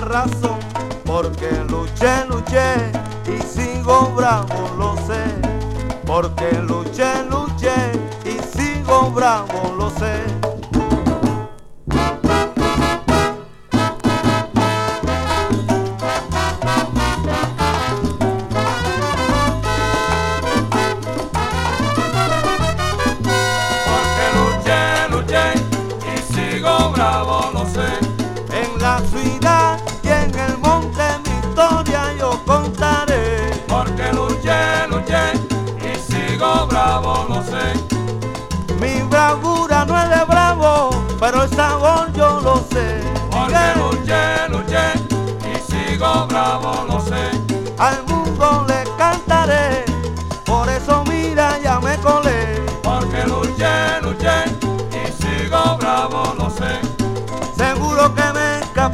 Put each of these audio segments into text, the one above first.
razón, porque luché, luché y sigo bravo, lo sé. Porque luché, luché y sigo bravo, lo sé.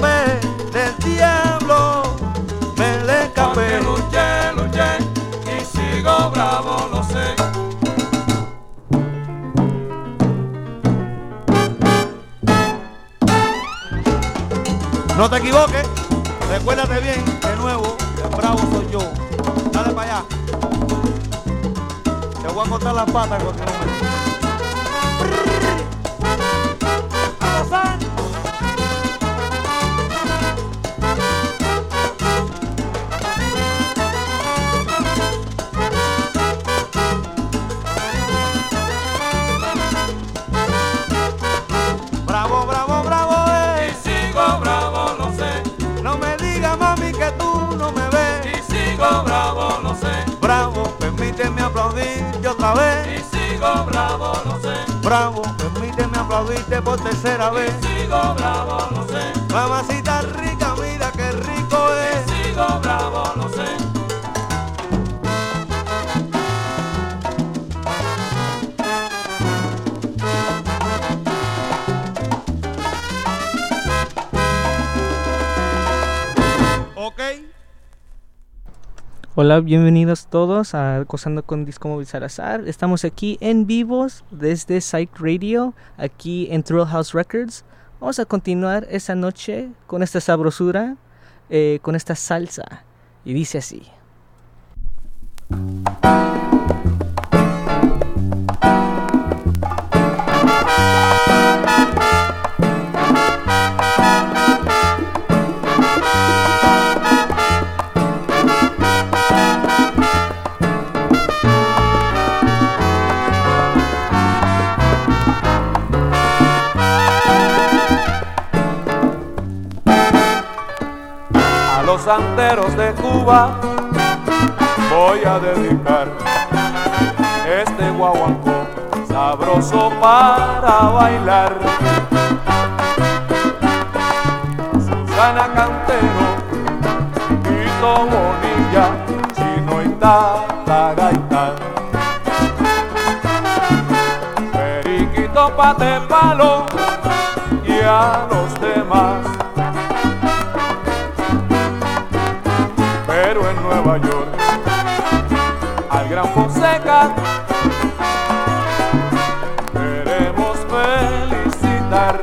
Escapé del diablo, me le Porque escapé. luché, luché y sigo bravo, lo sé. No te equivoques, recuérdate bien, de nuevo, que el bravo soy yo. Dale para allá. Te voy a cortar las patas en cualquier momento. Vez. Y sigo bravo, lo sé. Bravo, permíteme aplaudirte por tercera vez. Y sigo bravo, lo sé. Mamacita rica, Hola, bienvenidos todos a Gozando con Disco Móvil Salazar. Estamos aquí en vivos desde Psych Radio, aquí en Thrill House Records. Vamos a continuar esta noche con esta sabrosura, eh, con esta salsa. Y dice así. Los santeros de Cuba voy a dedicar este guaguancó sabroso para bailar. Susana Cantero, Quito Bonilla, Chino y Tata Gaitán. Periquito Pate Palo y a los demás. Pero en Nueva York al Gran Fonseca queremos felicitar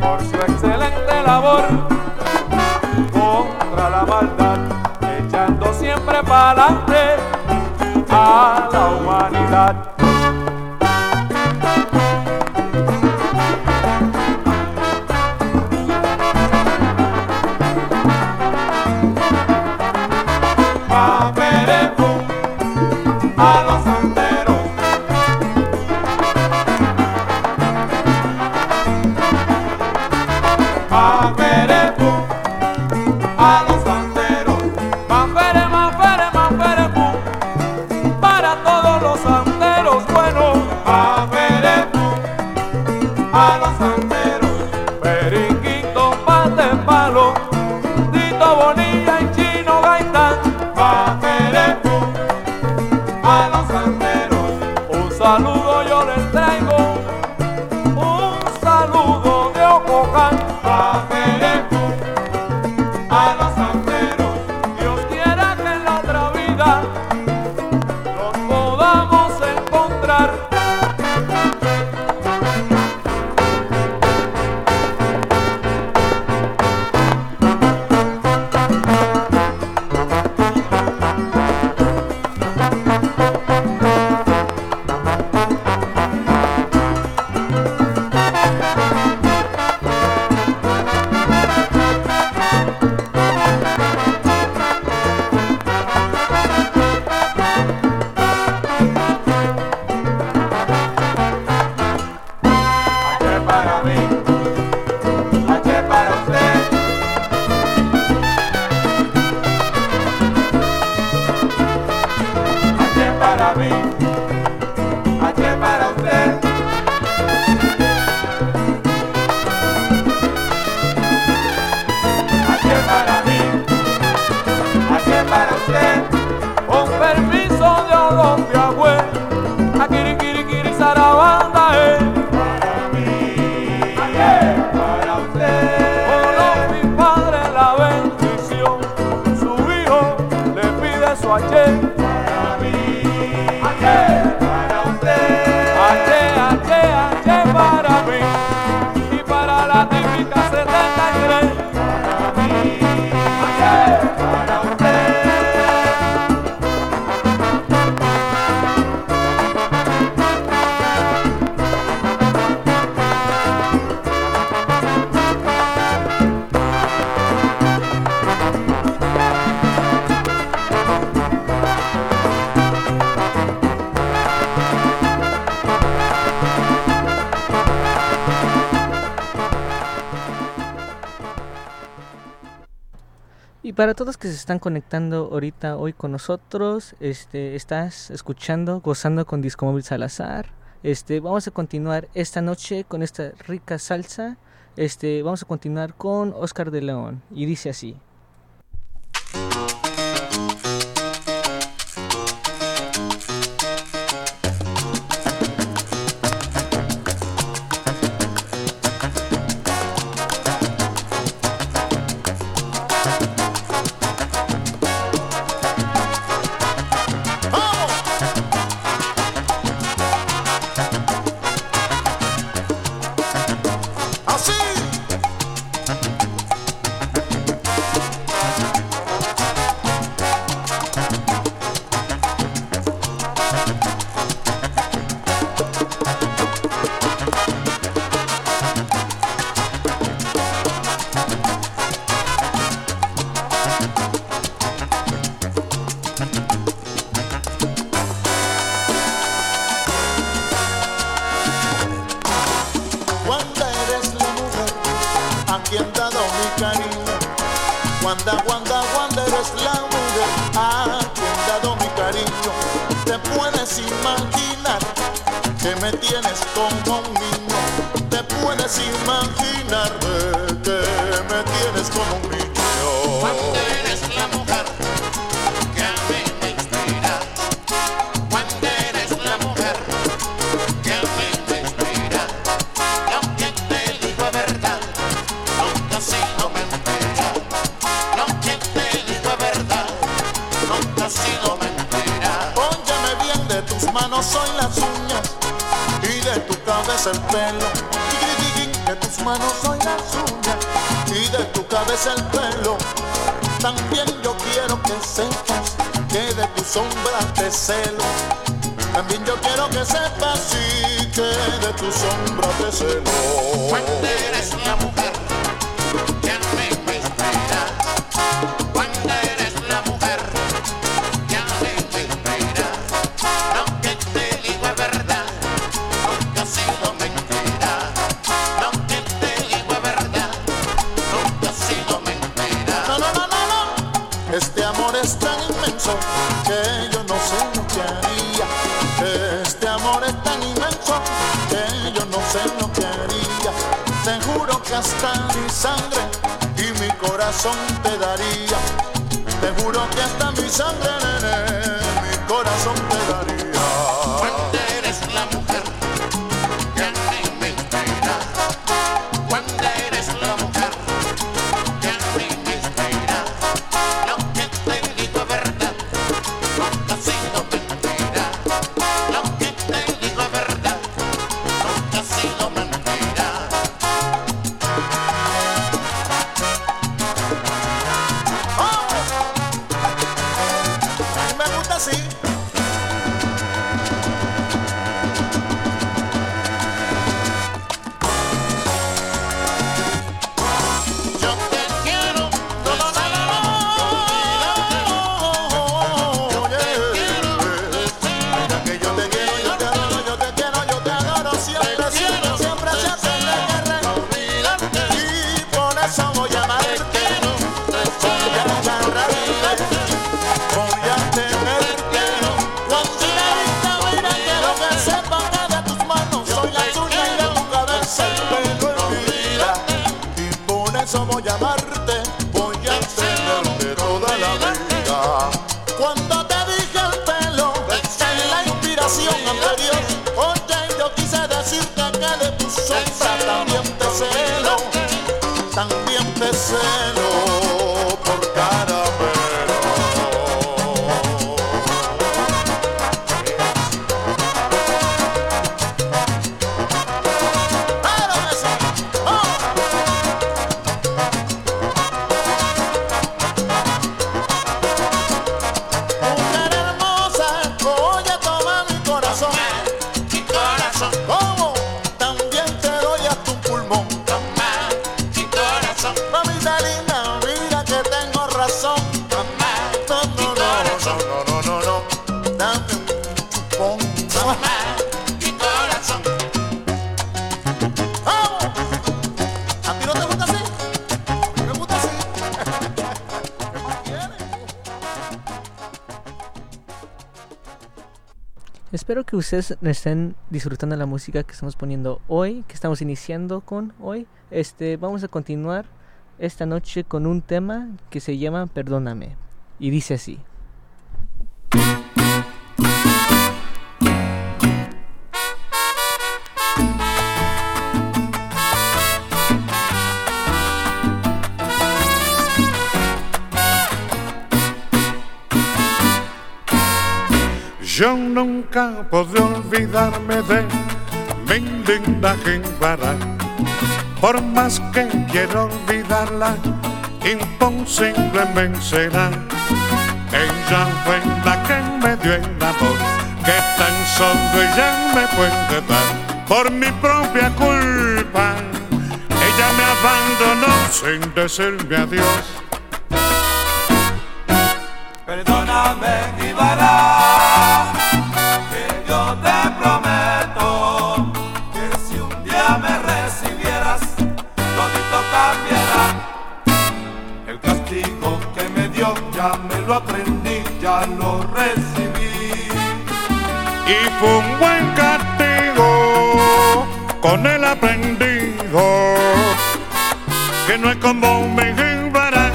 por su excelente labor contra la maldad, echando siempre para adelante a la humanidad. Para todos que se están conectando ahorita hoy con nosotros, este, estás escuchando, gozando con Disco Móvil Salazar. Este, vamos a continuar esta noche con esta rica salsa. Este, vamos a continuar con Oscar de León y dice así. Espero que ustedes estén disfrutando la música que estamos poniendo hoy, que estamos iniciando con hoy. Este, vamos a continuar esta noche con un tema que se llama Perdóname y dice así. Yo nunca podré olvidarme de mi linda Jimbara. Por más que quiero olvidarla, imposible me será. Ella fue la que me dio el amor, que tan solo ella me puede dar. Por mi propia culpa, ella me abandonó sin decirme adiós. Perdóname, Ibarra, ya me lo aprendí, ya lo recibí. y fue un buen castigo con el aprendido que no es como mi Jimbara,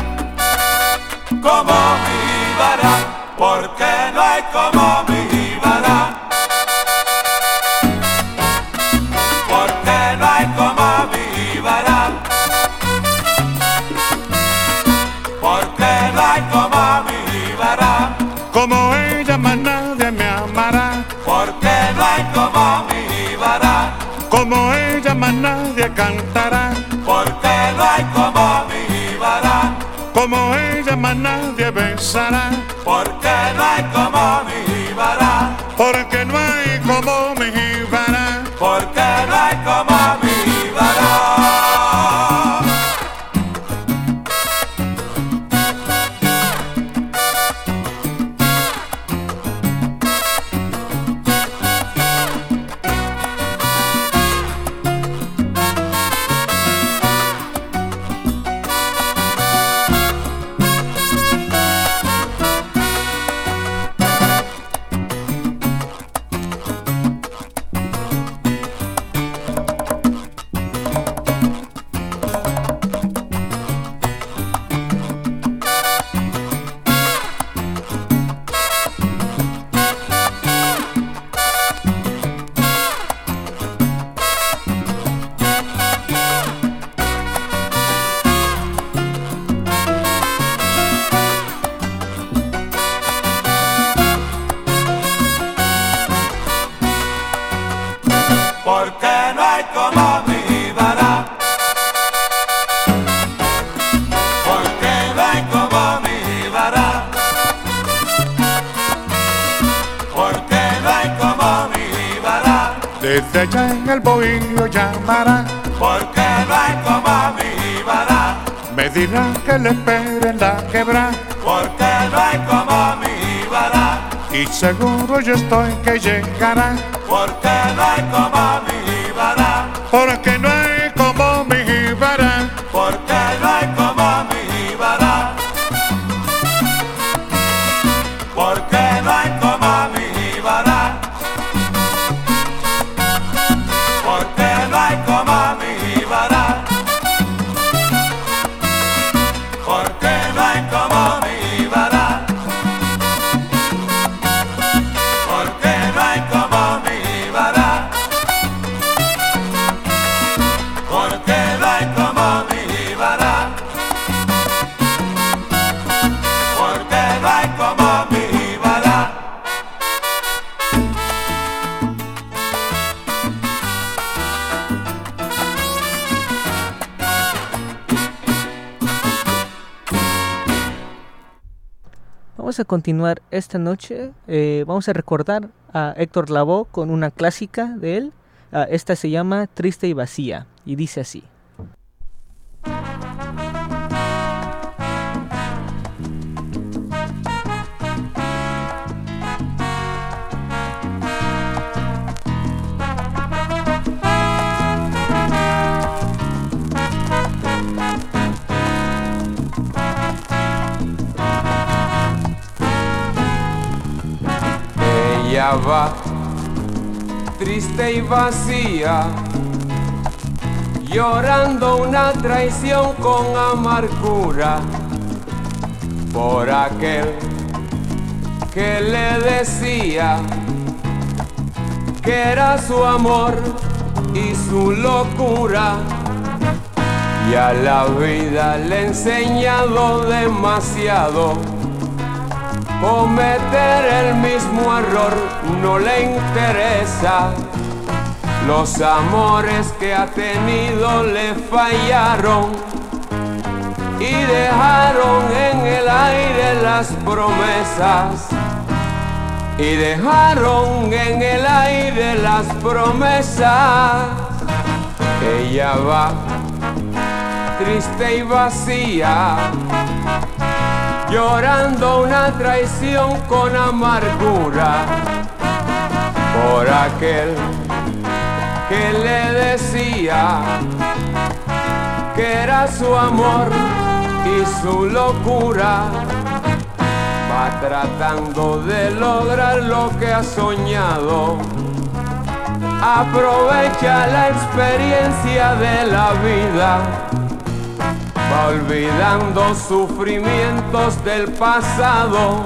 Como mi Ibarra, porque no hay como cantará, Porque no hay como mi Ibarra. como ella más nadie besará, Porque no hay como mi Ibarra. porque no hay como mi Desde allá en el bohío llamará, Porque no hay como mi Ibarra. me dirá que le espere en la quebra, Porque no hay como mi Ibarra. y seguro yo estoy que llegará, Porque no hay como mi Ibarra. porque no continuar esta noche. eh, vamos a recordar a Héctor Lavoe con una clásica de él. Ah, esta se llama Triste y Vacía y dice así. Triste y vacía, llorando una traición con amargura por aquel que le decía que era su amor y su locura. Y a la vida le he enseñado demasiado. Cometer el mismo error no le interesa. Los amores que ha tenido le fallaron y dejaron en el aire las promesas. Y dejaron en el aire las promesas. Ella va triste y vacía, llorando una traición con amargura por aquel que le decía que era su amor y su locura. Va tratando de lograr lo que ha soñado. Aprovecha la experiencia de la vida. Olvidando sufrimientos del pasado.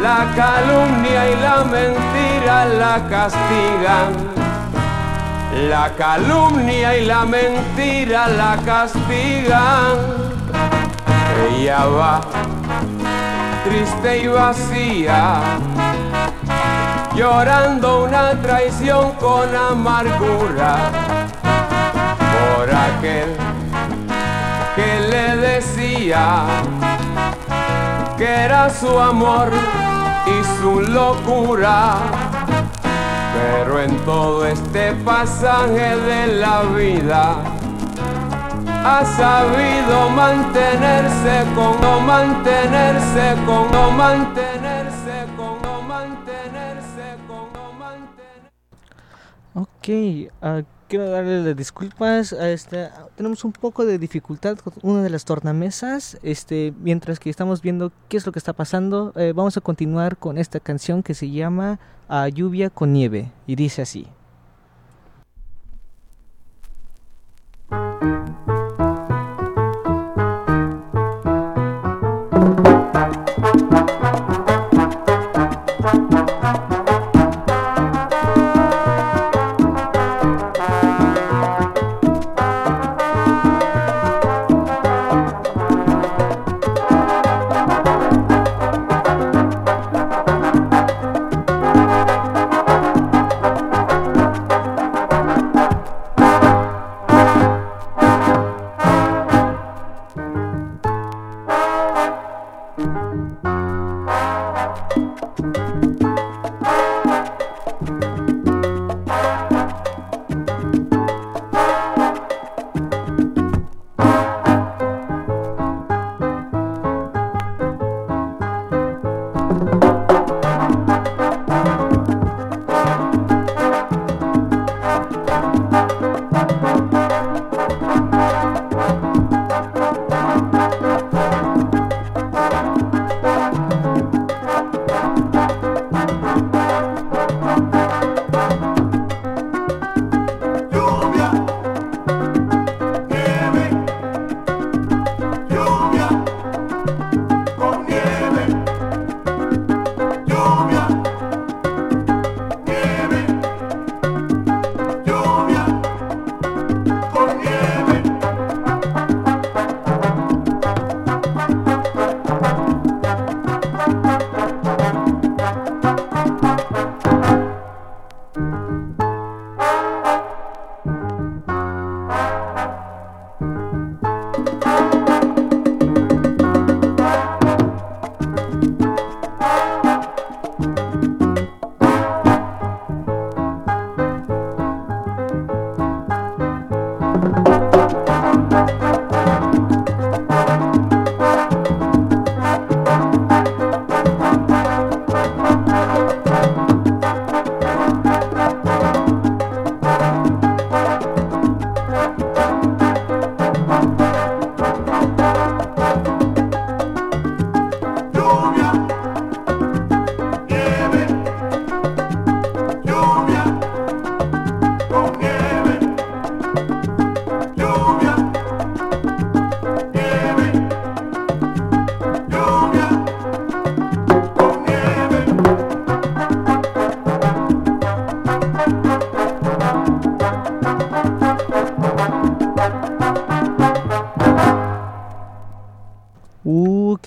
La calumnia y la mentira la castigan la calumnia y la mentira la castigan. Ella va triste y vacía, llorando una traición con amargura por aquel que le decía que era su amor y su locura pero en todo este pasaje de la vida ha sabido mantenerse con no mantenerse con no mantenerse con no mantenerse con no mantenerse. Ok, uh, quiero darle las disculpas. A este, tenemos un poco de dificultad con una de las tornamesas. Este, mientras que estamos viendo qué es lo que está pasando, eh, vamos a continuar con esta canción que se llama uh, Lluvia con Nieve. Y dice así.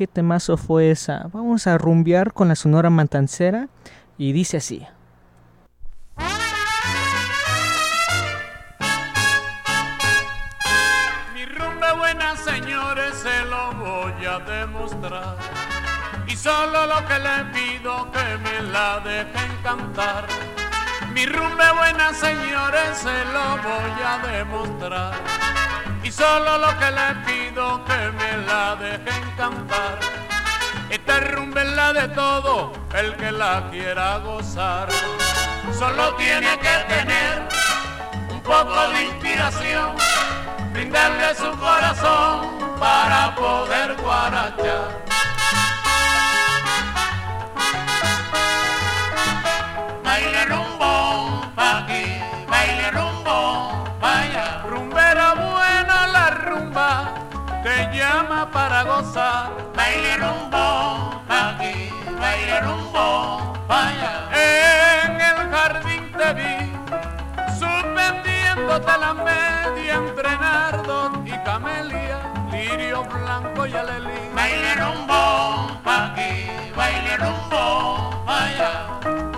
Qué temazo fue esa. Vamos a rumbear con la Sonora Mantancera y dice así. Mi rumba buena, señores, se lo voy a demostrar. Y solo lo que le pido que me la dejen cantar. Mi rumba buena, señores, se lo voy a demostrar. Solo lo que le pido que me la dejen cantar. Esta rumba es la de todo el que la quiera gozar. Solo tiene que tener un poco de inspiración, brindarle su corazón para poder guarachar. Llama para gozar. Baile rumbo aquí, baile rumbo pa' allá. En el jardín te vi, suspendiéndote la media entre nardo y camelia, lirio blanco y alelí. Baile rumbo aquí, baile rumbo pa' allá.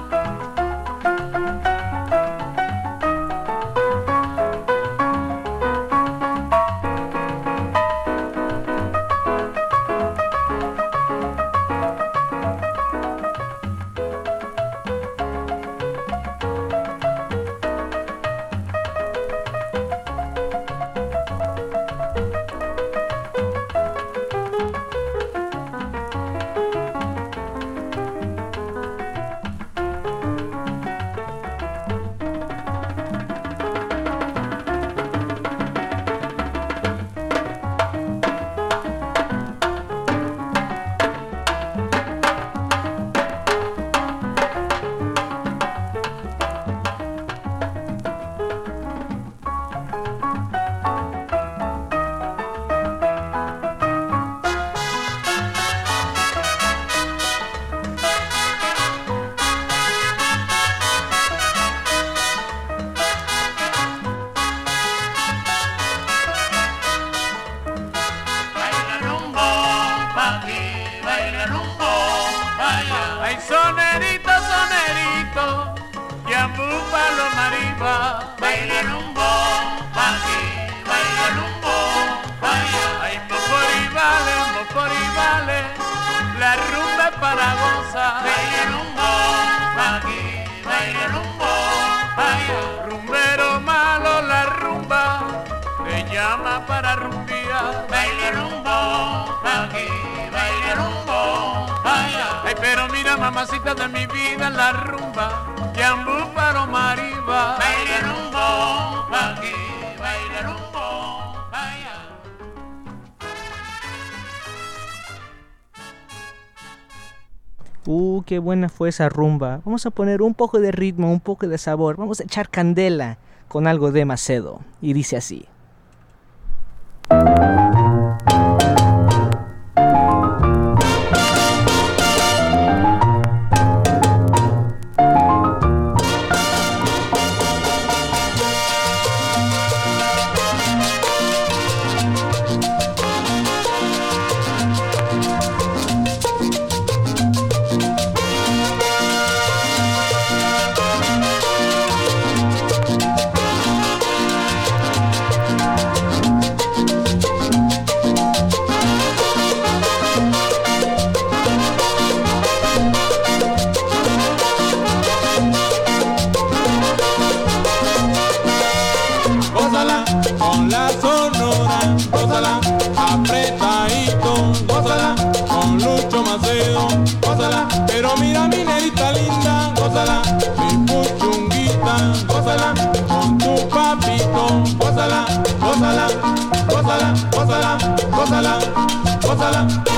Fue esa rumba. Vamos a poner un poco de ritmo, un poco de sabor. Vamos a echar candela con algo de Macedo. Y dice así. Gozala, gozala.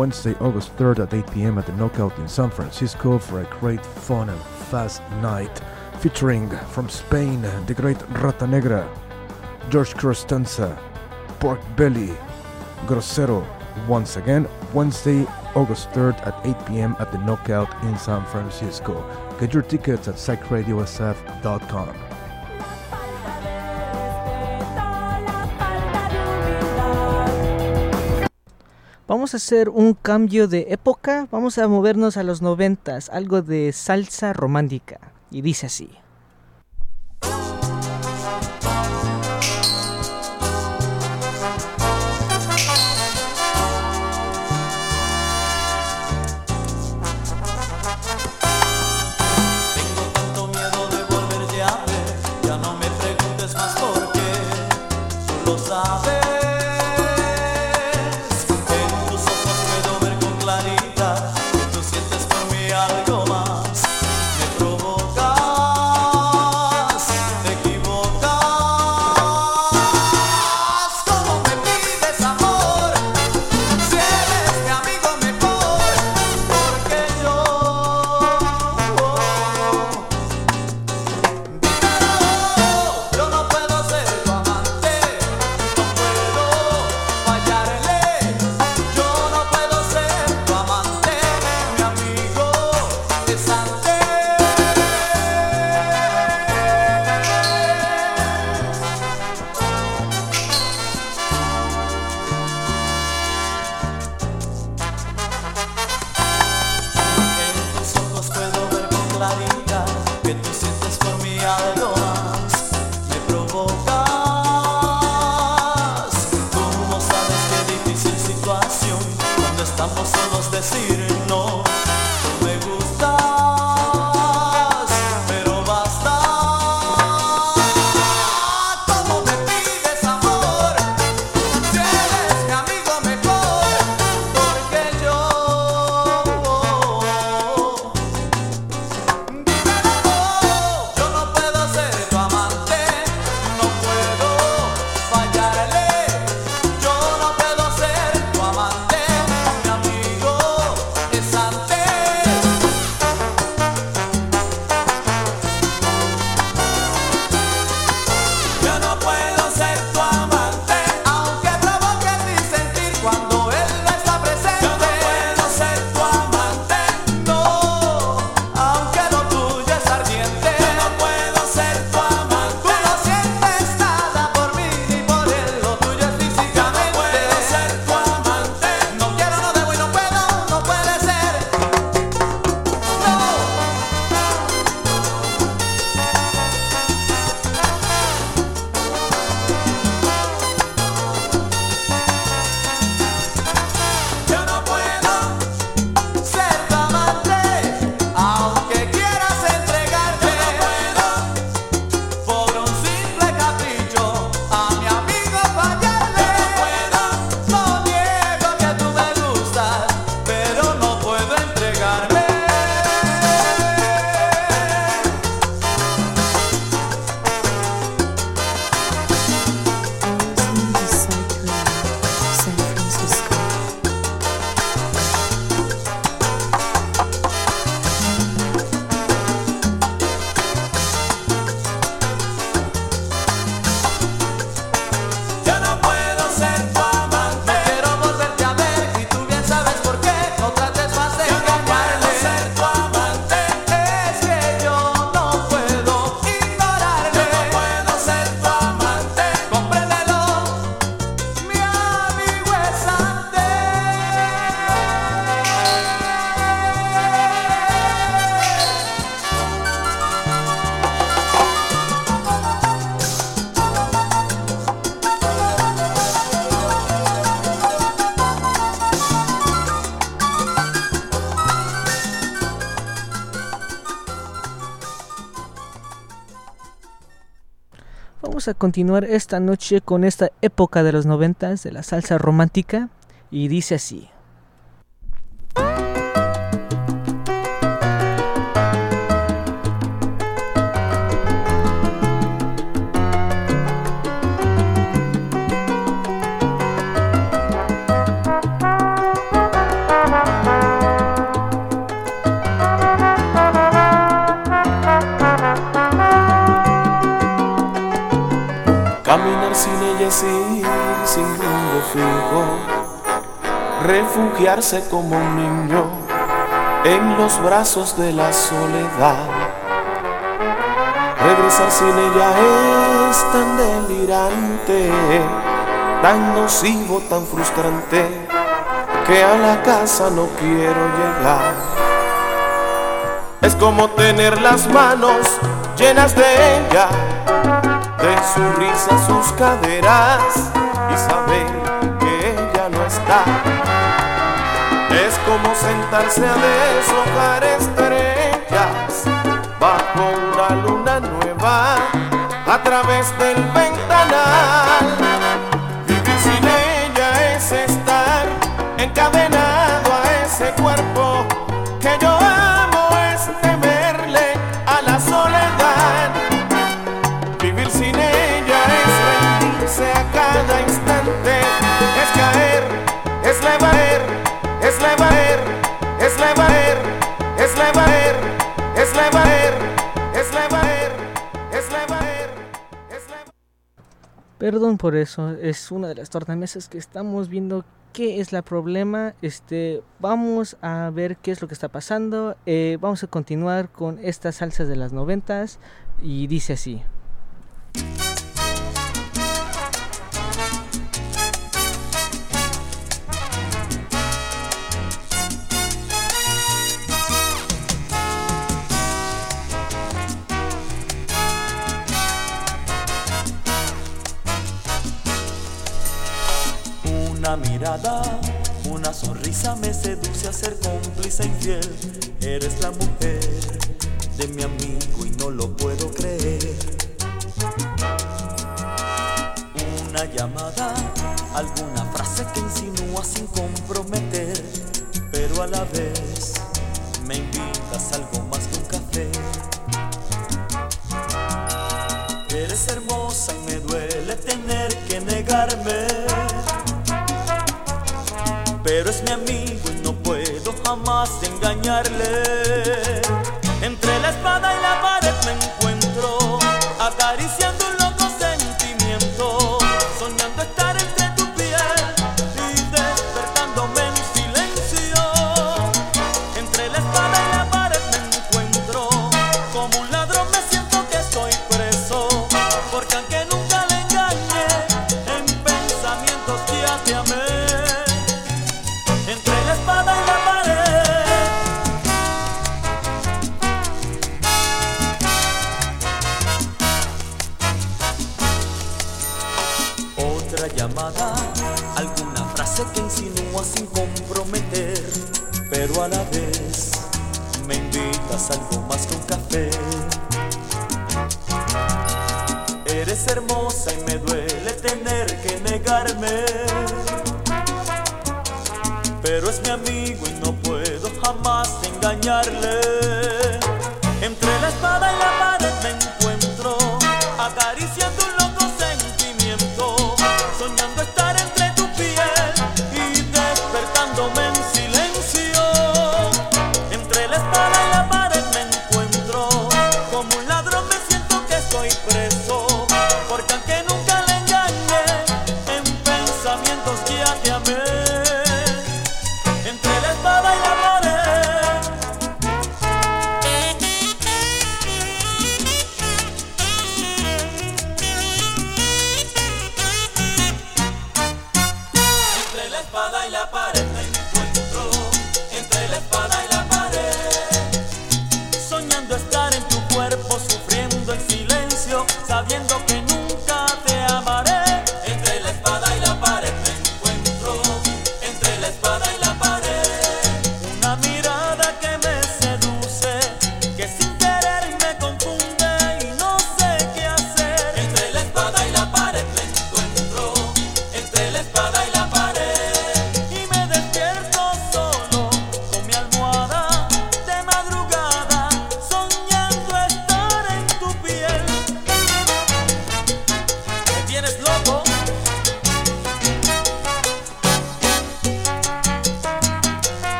Wednesday, August 3rd at 8 pm at the Knockout in San Francisco for a great fun and fast night featuring from Spain the great Rata Negra, George Costanza, Pork Belly, Grosero. Once again, Wednesday, August 3rd at 8 pm at the Knockout in San Francisco. Get your tickets at psychradiosf.com. hacer un cambio de época, vamos a movernos a los noventas, algo de salsa romántica. Y dice así. Vamos a continuar esta noche con esta época de los noventas de la salsa romántica y dice así. Sin ella ir sin rumbo fijo, refugiarse como un niño en los brazos de la soledad. Regresar sin ella es tan delirante, tan nocivo, tan frustrante, que a la casa no quiero llegar. Es como tener las manos llenas de ella de su risa, sus caderas y saber que ella no está. Es como sentarse a deshojar estrellas bajo una luna nueva a través del ventanal. Perdón por eso, es una de las tornamesas que estamos viendo qué es el problema. Este, vamos a ver qué es lo que está pasando. Eh, vamos a continuar con estas salsas de las noventas y dice así. Una mirada, una sonrisa me seduce a ser cómplice infiel. Eres la mujer de mi amigo y no lo puedo creer. Una llamada, alguna frase que insinúa sin comprometer, pero a la vez me invitas a algo más que un café. Eres hermosa y me duele tener que negarme. Pero es mi amigo y no puedo jamás engañarle. Entre la espada y la pared algo más que café Eres hermosa y me duele tener que negarme pero es mi amigo y no puedo jamás engañarle.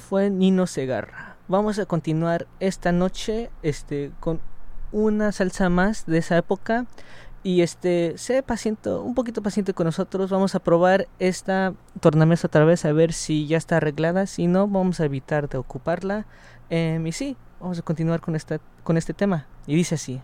fue Nino Segarra. Vamos a continuar esta noche este, con una salsa más de esa época. Y este, sé paciente, un poquito paciente con nosotros. Vamos a probar esta tornamesa otra vez a ver si ya está arreglada. Si no, vamos a evitar de ocuparla. Em, y sí, vamos a continuar con, esta, con este tema. Y dice así.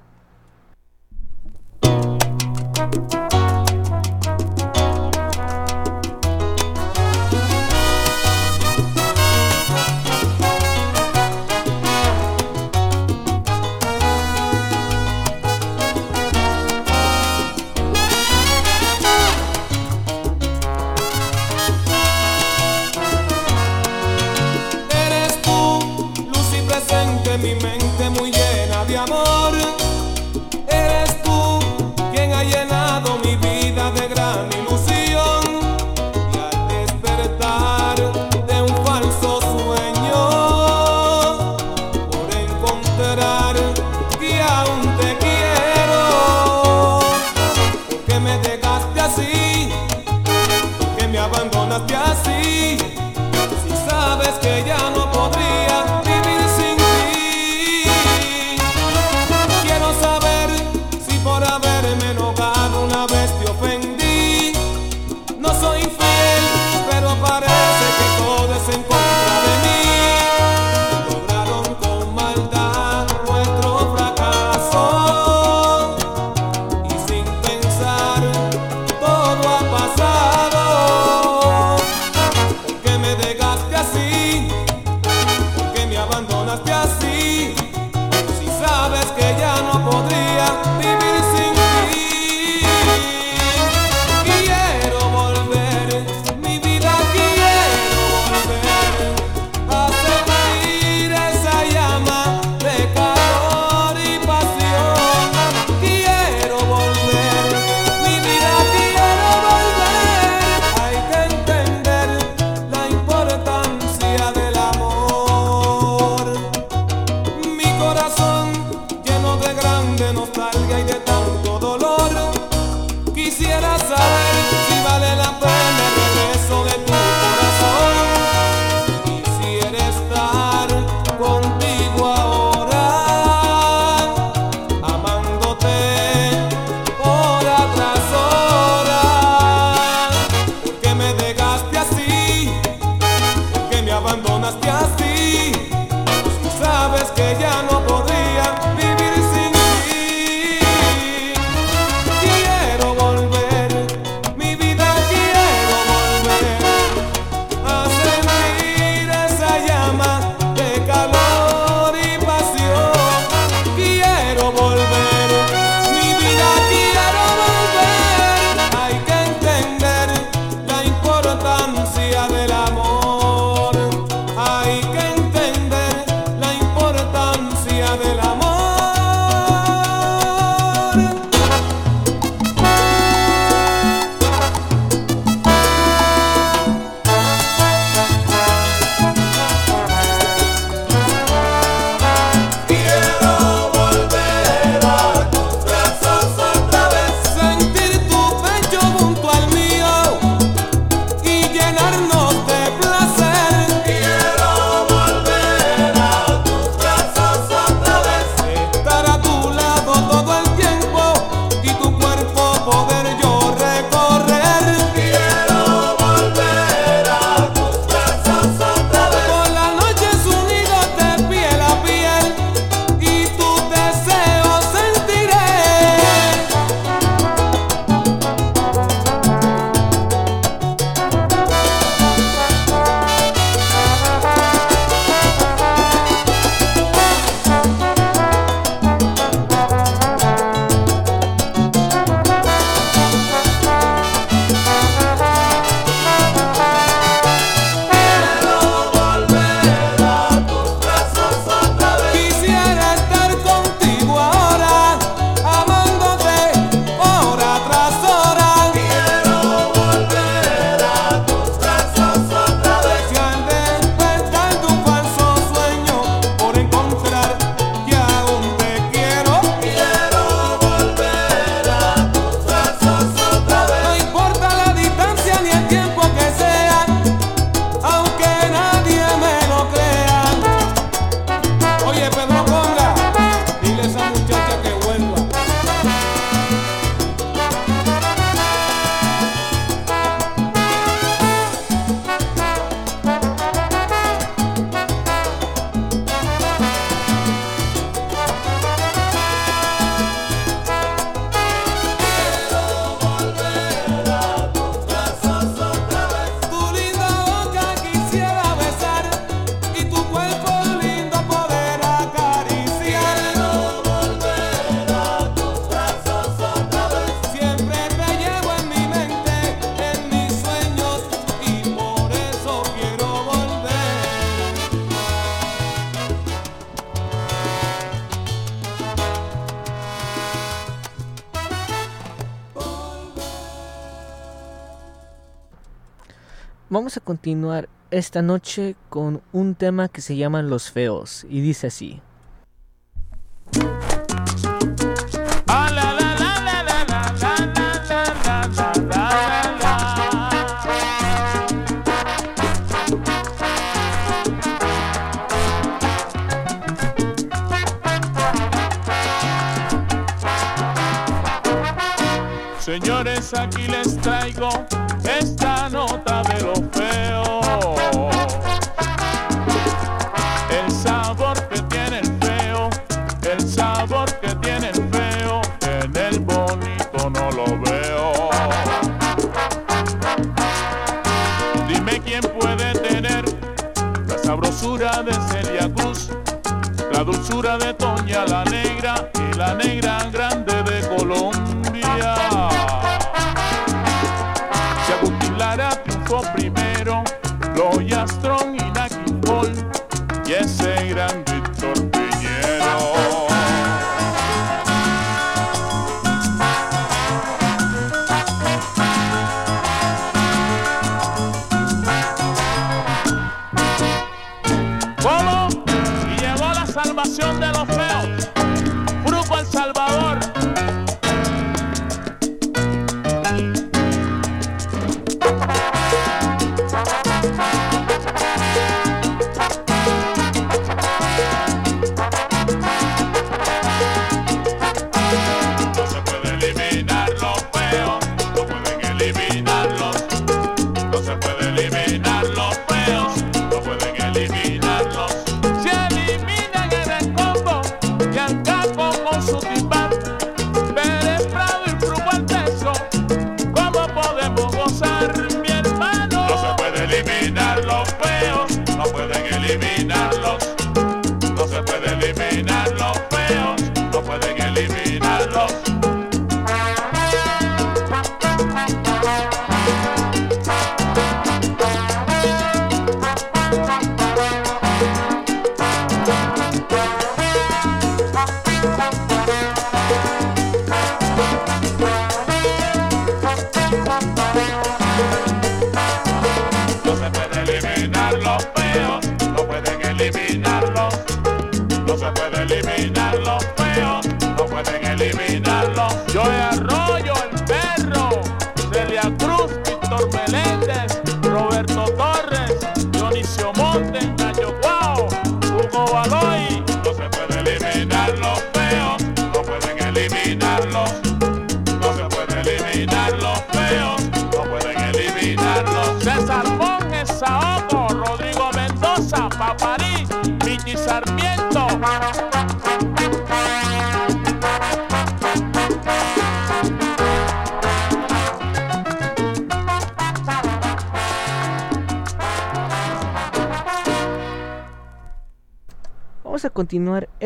esta noche con un tema que se llama Los Feos y dice así.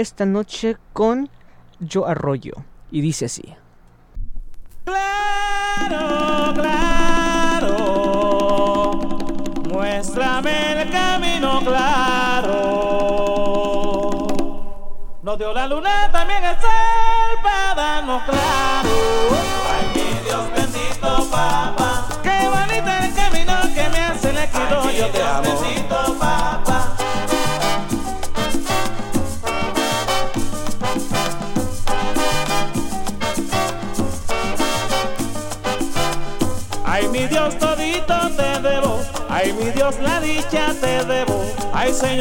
esta noche con Yo Arroyo. Y dice así.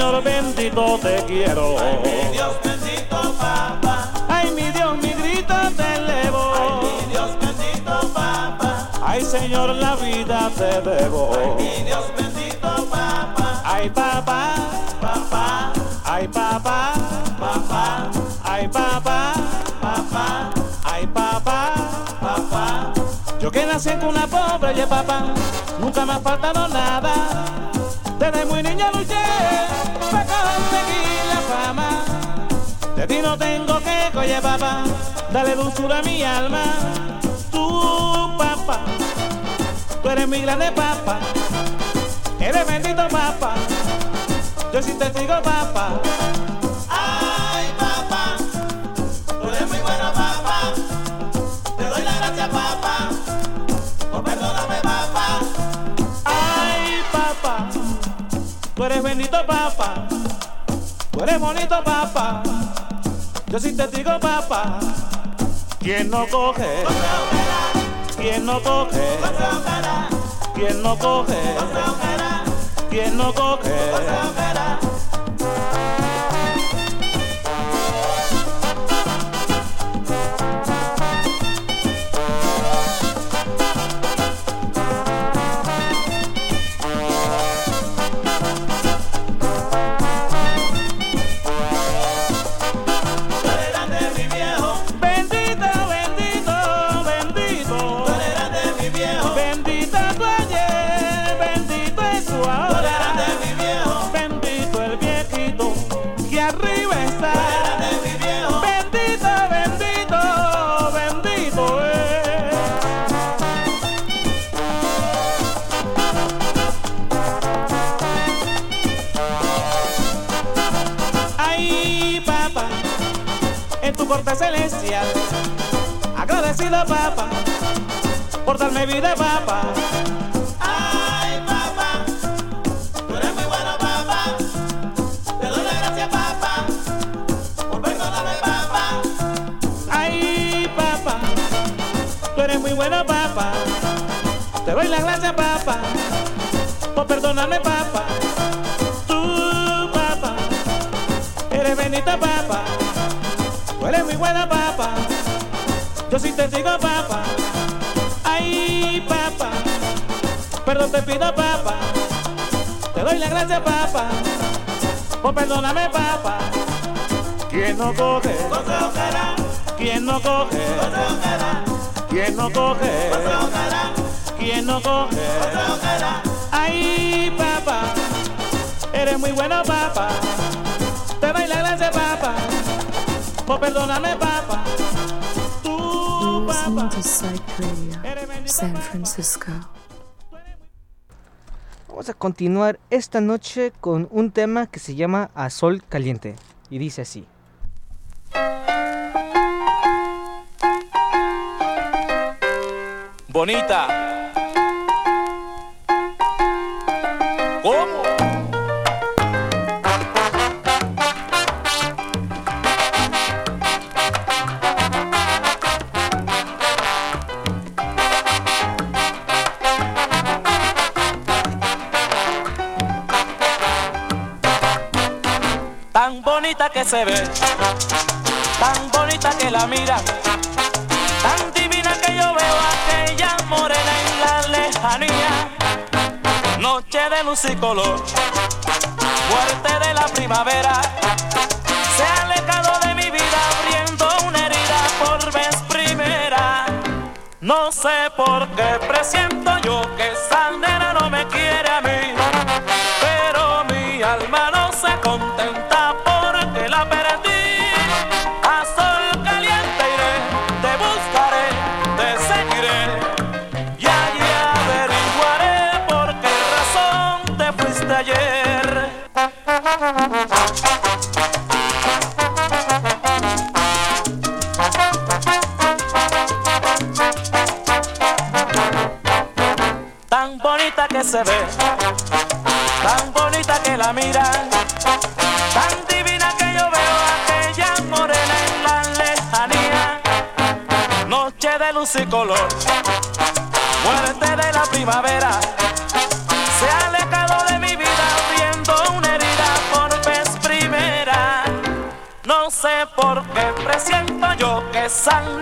Señor bendito te quiero. Ay, mi Dios bendito, papá. Ay, mi Dios, mi grito te elevo. Ay, mi Dios bendito, papá. Ay, Señor, la vida te debo. Ay, mi Dios bendito, papá. Ay, papá. Papá. Ay, papá. Papá. Ay, papá. Papá. Ay, papá. Papá. Yo que nací con una pobre, y papá. Nunca me ha faltado nada. Desde muy niña luché De ti no tengo que oye papá, dale dulzura a mi alma. Tú, papá, tú eres mi grande papá, eres bendito papá, yo sí te sigo papá. tú eres bendito papá, tú eres bonito papá. Yo sí te digo, papá, ¿quién no coge? ¿Quién no coge? ¿Quién no coge? ¿Quién no coge? continuar esta noche con un tema que se llama A Sol Caliente y dice así. Bonita.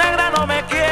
negra no me quiere.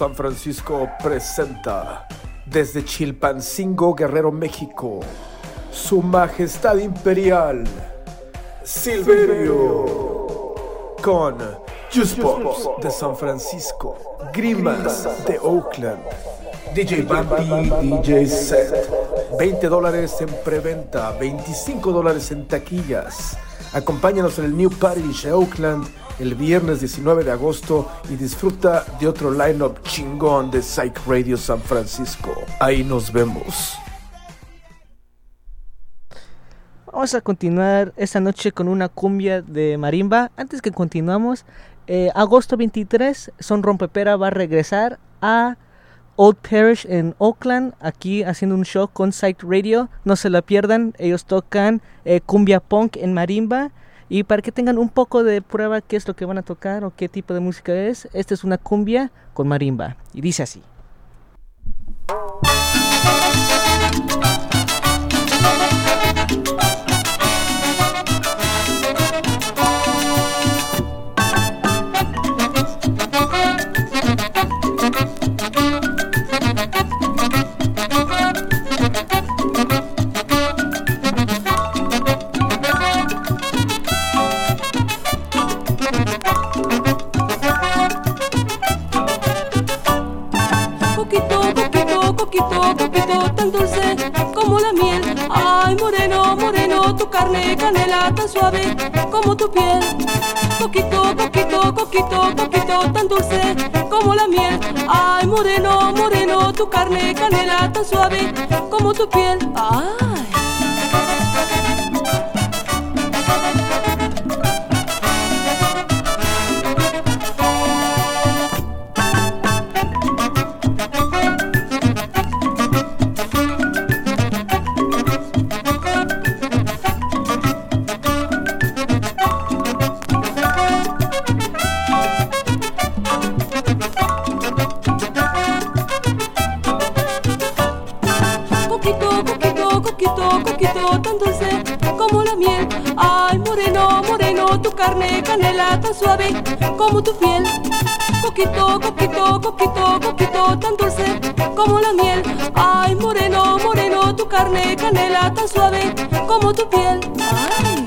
San Francisco presenta desde Chilpancingo, Guerrero, México, Su Majestad Imperial Silverio con Juice de San Francisco, Grimas de Oakland, DJ Bambi, DJ Set, 20 dólares en preventa, 25 dólares en taquillas. Acompáñanos en el New Parish de Oakland el viernes 19 de agosto y disfruta de otro lineup chingón de Psych Radio San Francisco. Ahí nos vemos. Vamos a continuar esta noche con una cumbia de marimba. Antes que continuamos, eh, agosto 23, Son Rompepera va a regresar a Old Parish en Oakland, aquí haciendo un show con Psych Radio. No se la pierdan, ellos tocan eh, cumbia punk en marimba. Y para que tengan un poco de prueba qué es lo que van a tocar o qué tipo de música es, esta es una cumbia con marimba. Y dice así. Tan dulce como la miel. Ay, moreno, moreno, tu carne, canela tan suave como tu piel. Ay. Moreno, moreno, tu carne, canela, tan suave como tu piel. Ay.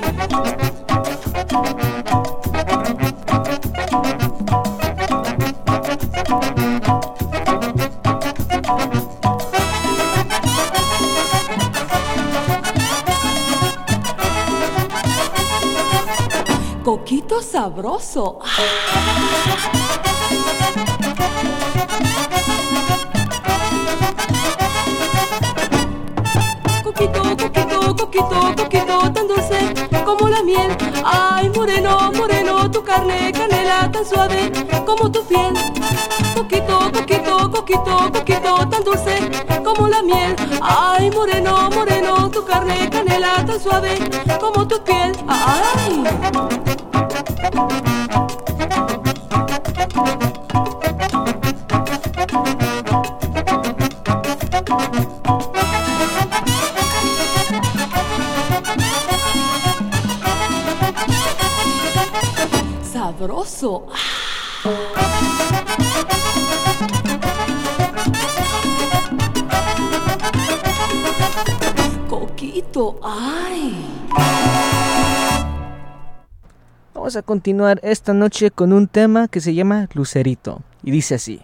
sabroso. Coquito, suave como tu piel. Coquito, coquito, coquito, coquito, tan dulce como la miel. Ay, moreno, moreno, tu carne, canela, tan suave como tu piel. Ay. Vamos a continuar esta noche con un tema que se llama Lucerito y dice así.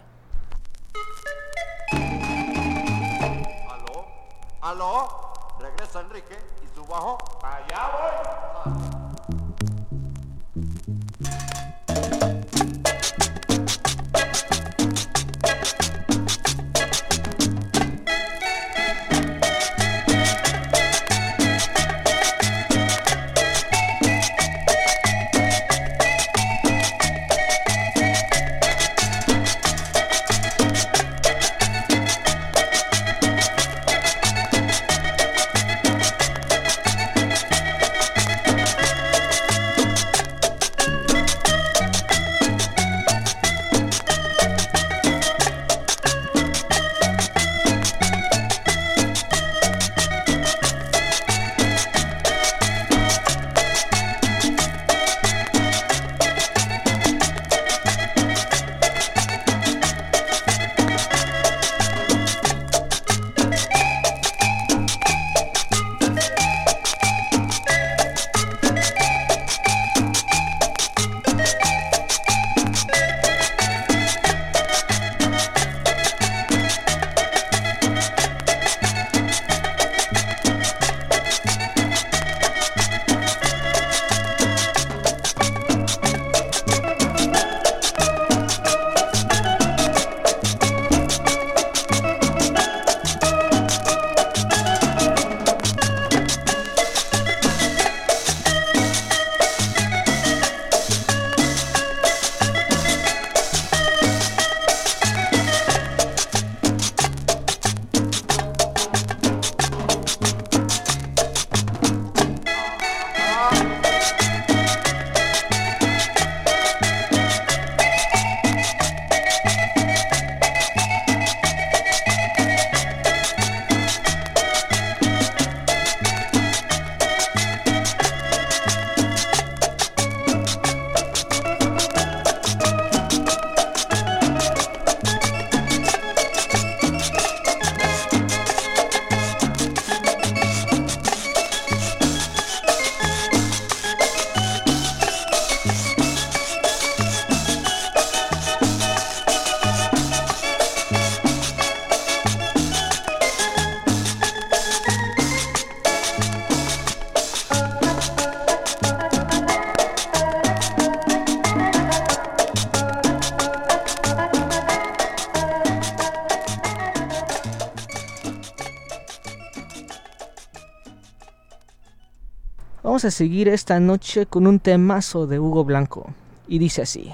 Vamos a seguir esta noche con un temazo de Hugo Blanco. Y dice así.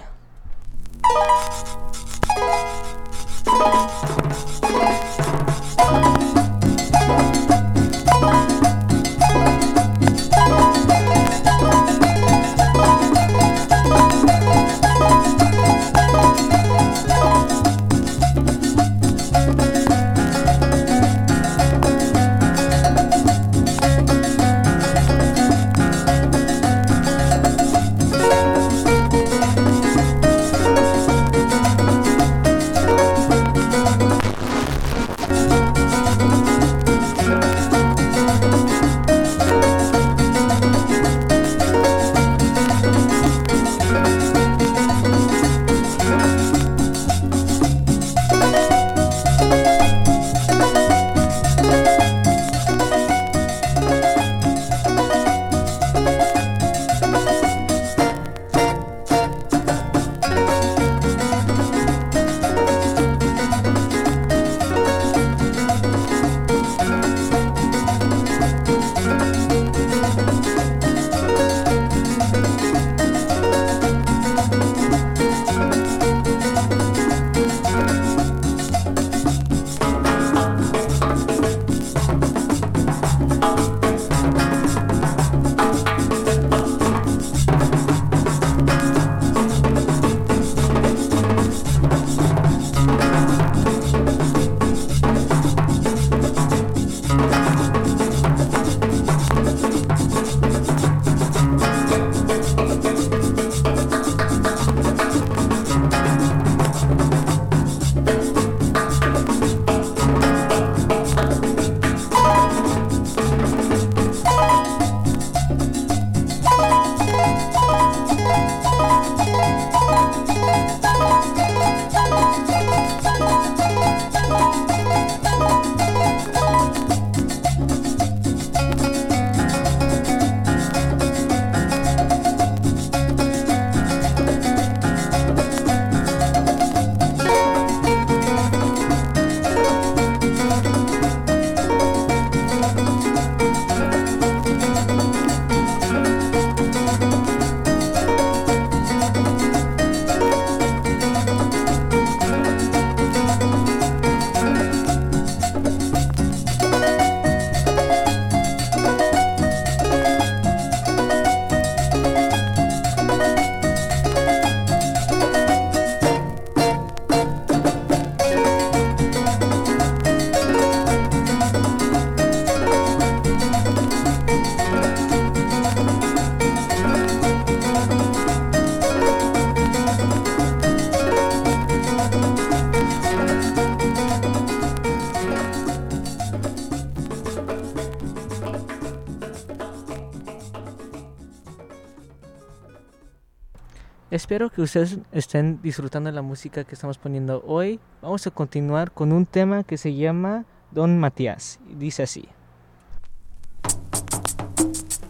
Espero que ustedes estén disfrutando de la música que estamos poniendo hoy. Vamos a continuar con un tema que se llama Don Matías. Y Dice así.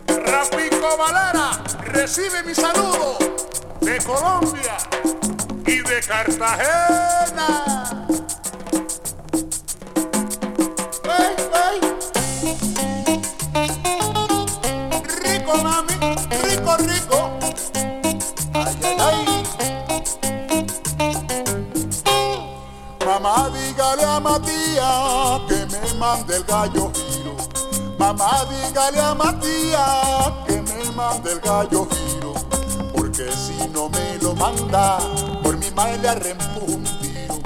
Rapico Valera recibe mi saludo de Colombia y de Cartagena. Le arrempujo un tiro.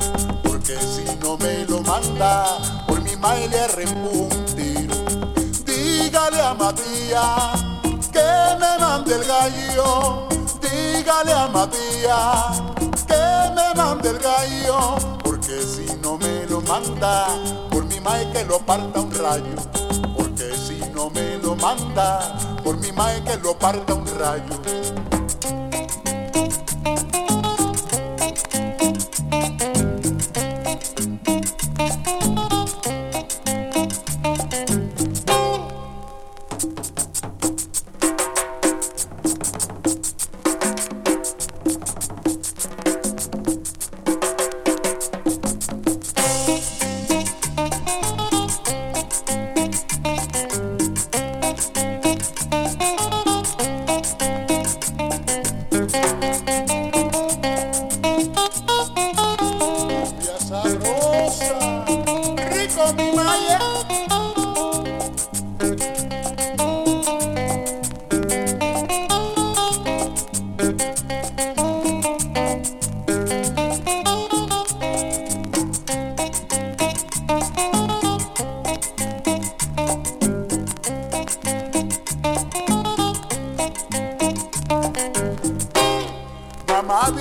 Porque si no me lo manda, por mi madre le arrempujo un tiro. Dígale a Matías que me mande el gallo. Dígale a Matías que me mande el gallo. Porque si no me lo manda, por mi madre que lo parta un rayo. Porque si no me lo manda, por mi madre que lo parta un rayo.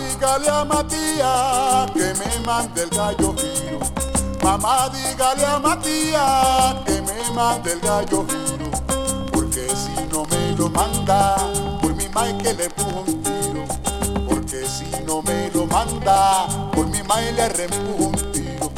Dígale a Matías que me mande el gallo giro. Mamá, dígale a Matías que me mande el gallo giro. Porque si no me lo manda, por mi mai que le empujo un tiro. Porque si no me lo manda, por mi mai le reempujo un tiro.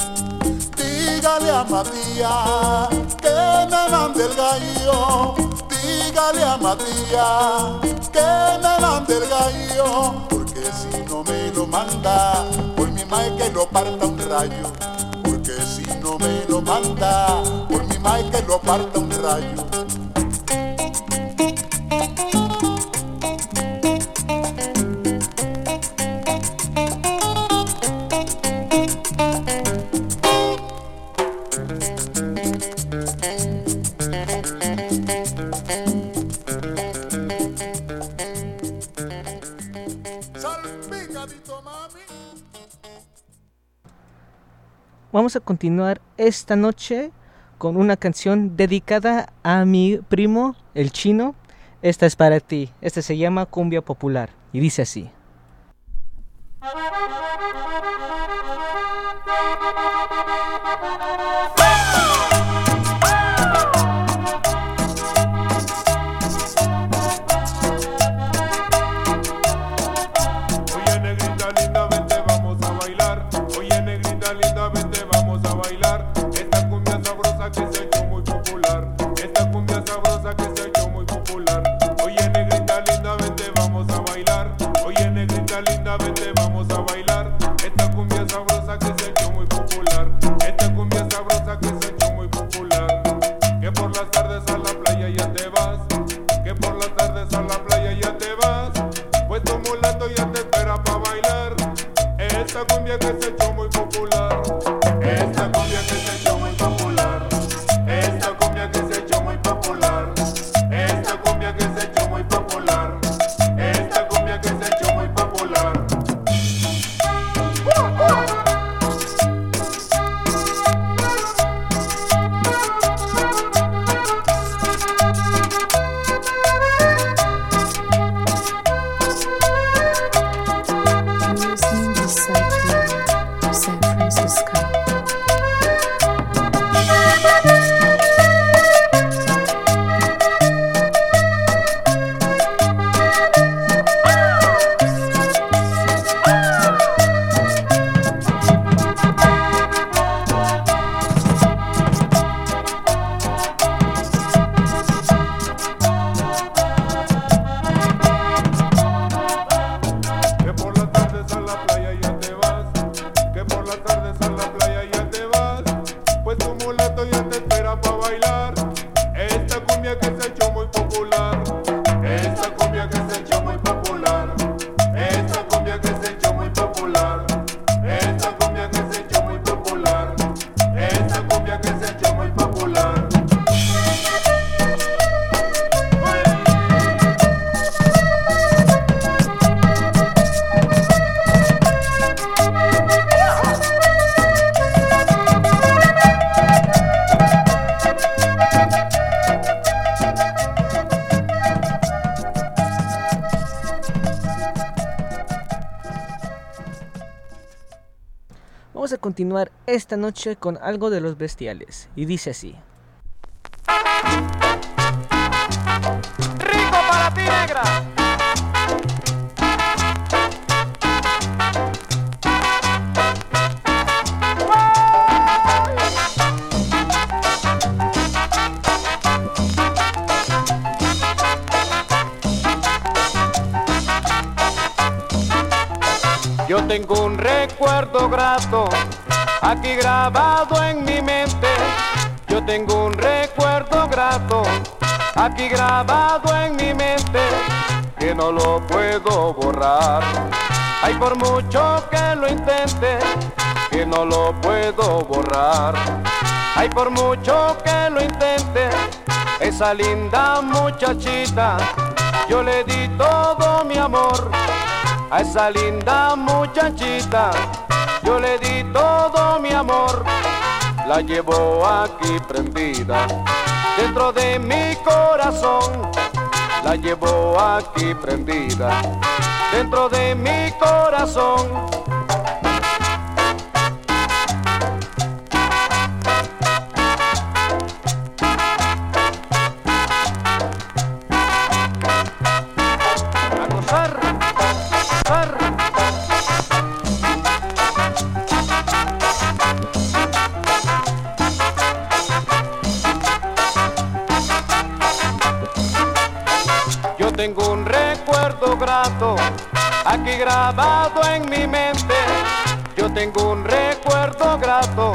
Dígale a Matías que me mande el gallo. Dígale a Matías que me mande el gallo. Porque si no me lo manda, por mi mae que lo parta un rayo. Porque si no me lo manda, por mi mae que lo parta un rayo. Vamos a continuar esta noche con una canción dedicada a mi primo, el chino. Esta es para ti. Esta se llama Cumbia Popular y dice así. Vamos a continuar esta noche con algo de los bestiales y dice así. Tengo un recuerdo grato aquí grabado en mi mente. Yo tengo un recuerdo grato aquí grabado en mi mente. que no lo puedo borrar. Ay, por mucho que lo intente, que no lo puedo borrar. Ay, por mucho que lo intente, esa linda muchachita, yo le di todo mi amor. A esa linda muchachita, yo le di todo mi amor. La llevo aquí prendida dentro de mi corazón. La llevo aquí prendida dentro de mi corazón. Aquí grabado en mi mente. Yo tengo un recuerdo grato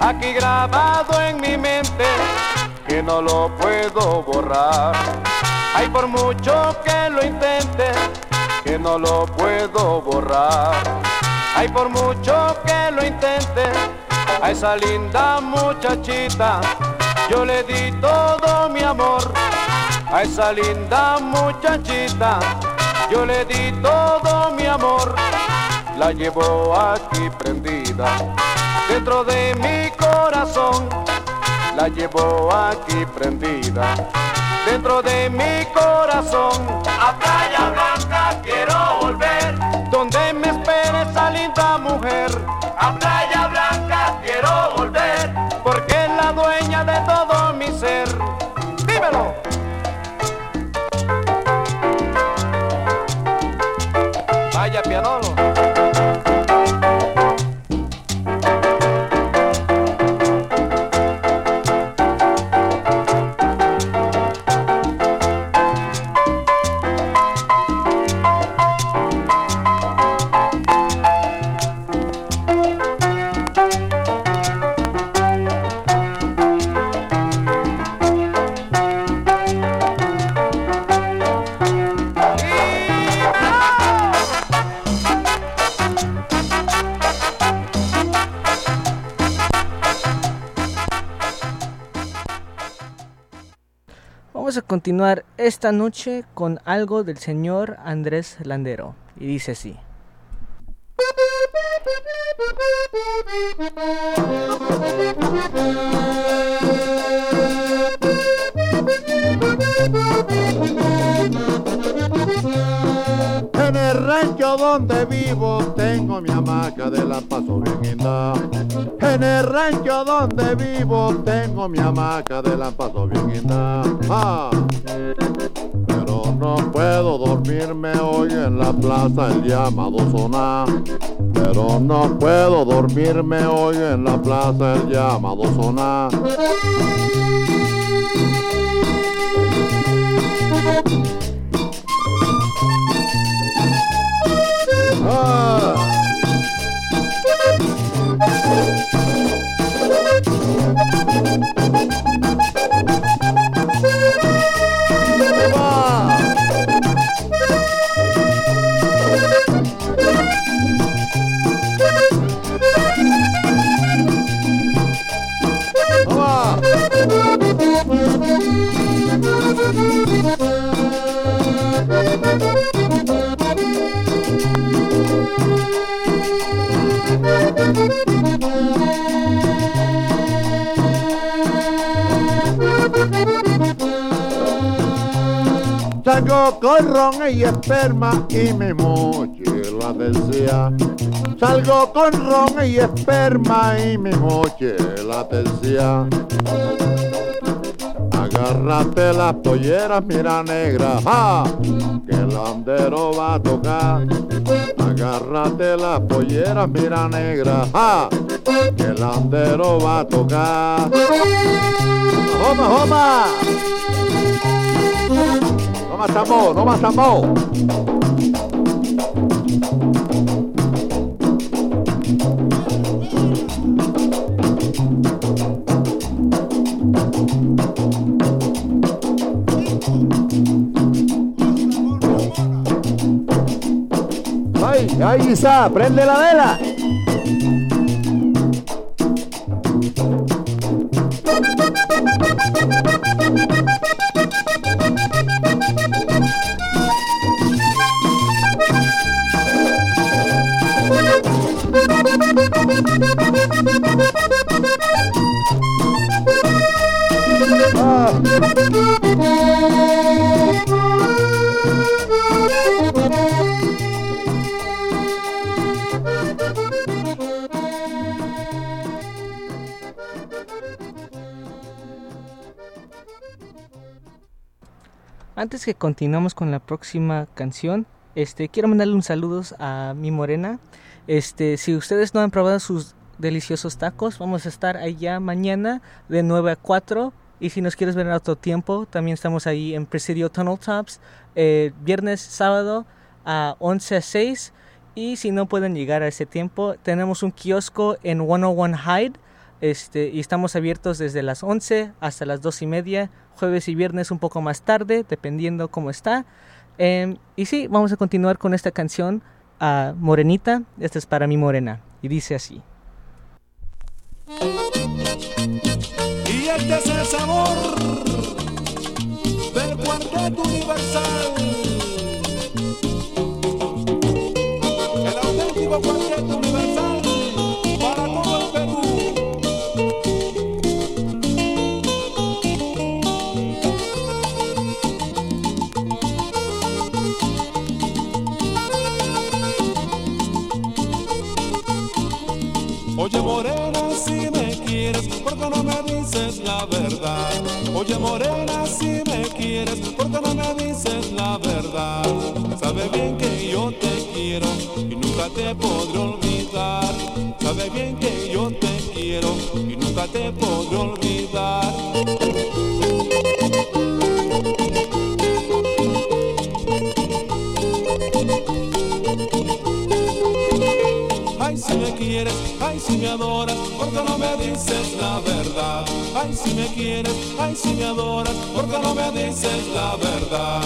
aquí grabado en mi mente que no lo puedo borrar. Ay, por mucho que lo intente, que no lo puedo borrar. Ay, por mucho que lo intente, a esa linda muchachita, yo le di todo mi amor. A esa linda muchachita, yo le di todo mi amor. La llevo aquí prendida, dentro de mi corazón. La llevo aquí prendida, dentro de mi corazón. Vamos a continuar esta noche con algo del señor Andrés Landero. Y dice así. En el rancho donde vivo tengo mi hamaca de la paso bien linda. En el rancho donde vivo tengo mi hamaca de la paso bien linda. Ah. Pero no puedo dormirme hoy en la plaza el llamado sonar. Pero no puedo dormirme hoy en la plaza el llamado sonar. Ah. Salgo con ron y esperma y mi mochila decía. Salgo con ron y esperma y mi mochila decía. Agárrate las polleras, mira negra, ¡ja! que el andero va a tocar. Agárrate las polleras, mira negra, ¡ja! que el andero va a tocar. ¡Joma, joma! más tambor, no más tambor. Ay, ahí está, prende la vela. Que continuemos con la próxima canción, este quiero mandarle un saludos a mi morena. Este, si ustedes no han probado sus deliciosos tacos, vamos a estar allá mañana de 9 a 4. Y si nos quieres ver en otro tiempo, también estamos ahí en Presidio Tunnel Tops, eh, viernes, sábado a 11 a 6. Y si no pueden llegar a ese tiempo, tenemos un kiosco en 101 Hyde. Este, y estamos abiertos desde las 11 hasta las 2 y media, jueves y viernes un poco más tarde, dependiendo cómo está. Em, y sí, vamos a continuar con esta canción a Morenita. Esta es para mi morena. Y dice así. Y este es el sabor del cuarteto universal. El auténtico cuarteto Oye morena, si me quieres, ¿por qué no me dices la verdad? Oye morena, si me quieres, ¿por qué no me dices la verdad? Sabe bien que yo te quiero y nunca te podré olvidar. Sabe bien que yo te quiero y nunca te podré olvidar. Si me adoras, ¿por qué no me dices la verdad? Ay, si me quieres, ay, si me adoras, ¿por qué no me dices la verdad?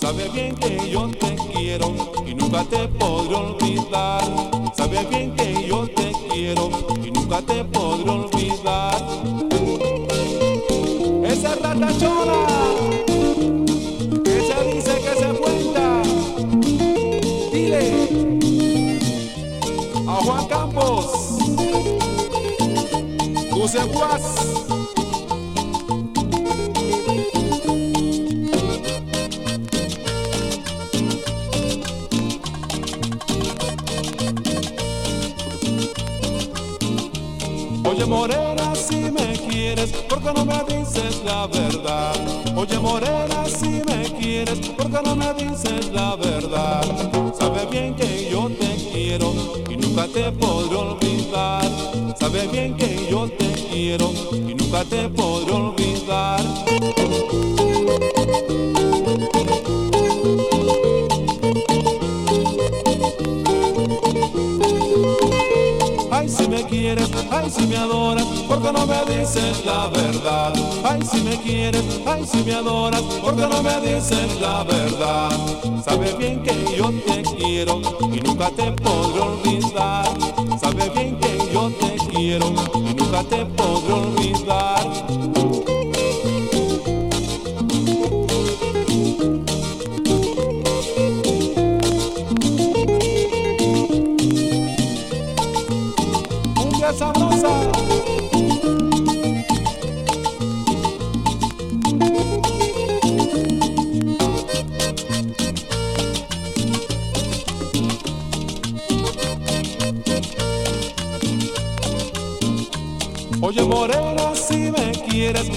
Sabe bien que yo te quiero y nunca te podré olvidar. Sabe bien que yo te quiero y nunca te podré olvidar. Esa ratachona Oye morena, si me quieres, ¿por qué no me dices la verdad? Oye morena, si me quieres, ¿por qué no me dices la verdad? Sabe bien que yo te quiero y nunca te podré olvidar. Sabe bien que yo te quiero y nunca te podré olvidar. Ay, si me quieres, ay, si me adoras, ¿por qué no me dices la verdad? Ay, si me quieres, ay, si me adoras, ¿por qué no me dices la verdad? Sabe bien que yo te quiero y nunca te podré olvidar. Sabe bien quiero y nunca te podré olvidar.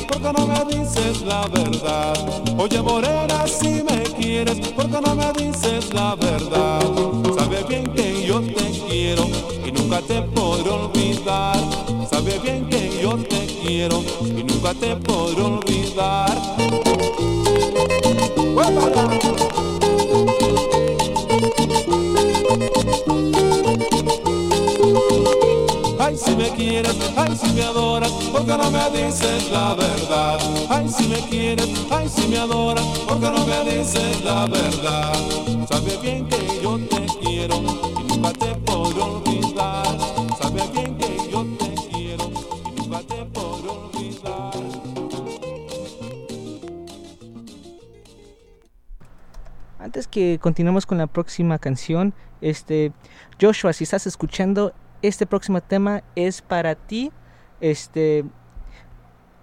Quieres, ¿por qué no me dices la verdad? Oye morena, si me quieres, ¿por qué no me dices la verdad? Sabe bien que yo te quiero y nunca te podré olvidar. Sabe bien que yo te quiero y nunca te podré olvidar. Me quieres, ay, si me adoras, ¿por qué no me dices la verdad? Ay, si me quieres, ay, si me adoras, ¿por qué no me dices la verdad? Sabe bien que yo te quiero y nunca te podré olvidar. Sabes bien que yo te quiero y nunca te podré olvidar. Antes que continuemos con la próxima canción, este Joshua, si estás escuchando, este próximo tema es para ti. Este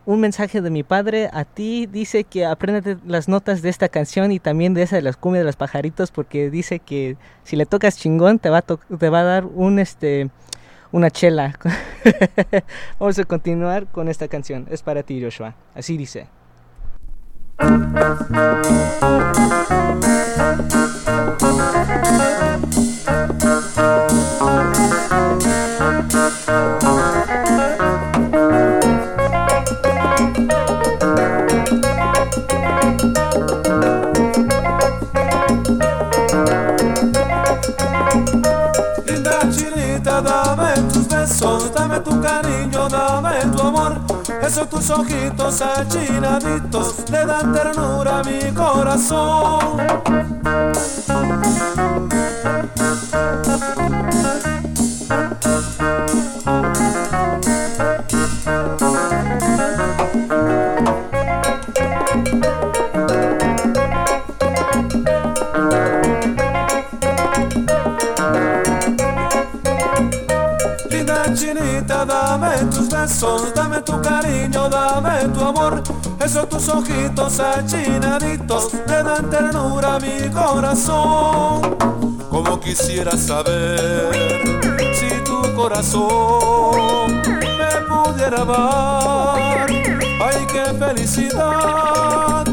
un mensaje de mi padre a ti dice que apréndete las notas de esta canción y también de esa de las cumbias de los pajaritos porque dice que si le tocas chingón te va a, te va a dar un este una chela. Vamos a continuar con esta canción. Es para ti, Joshua. Así dice. Esos tus ojitos achinaditos le dan ternura a mi corazón. Dame tu cariño, dame tu amor. Esos tus ojitos achinaditos le dan ternura a mi corazón. Como quisiera saber si tu corazón me pudiera amar. Ay, qué felicidad.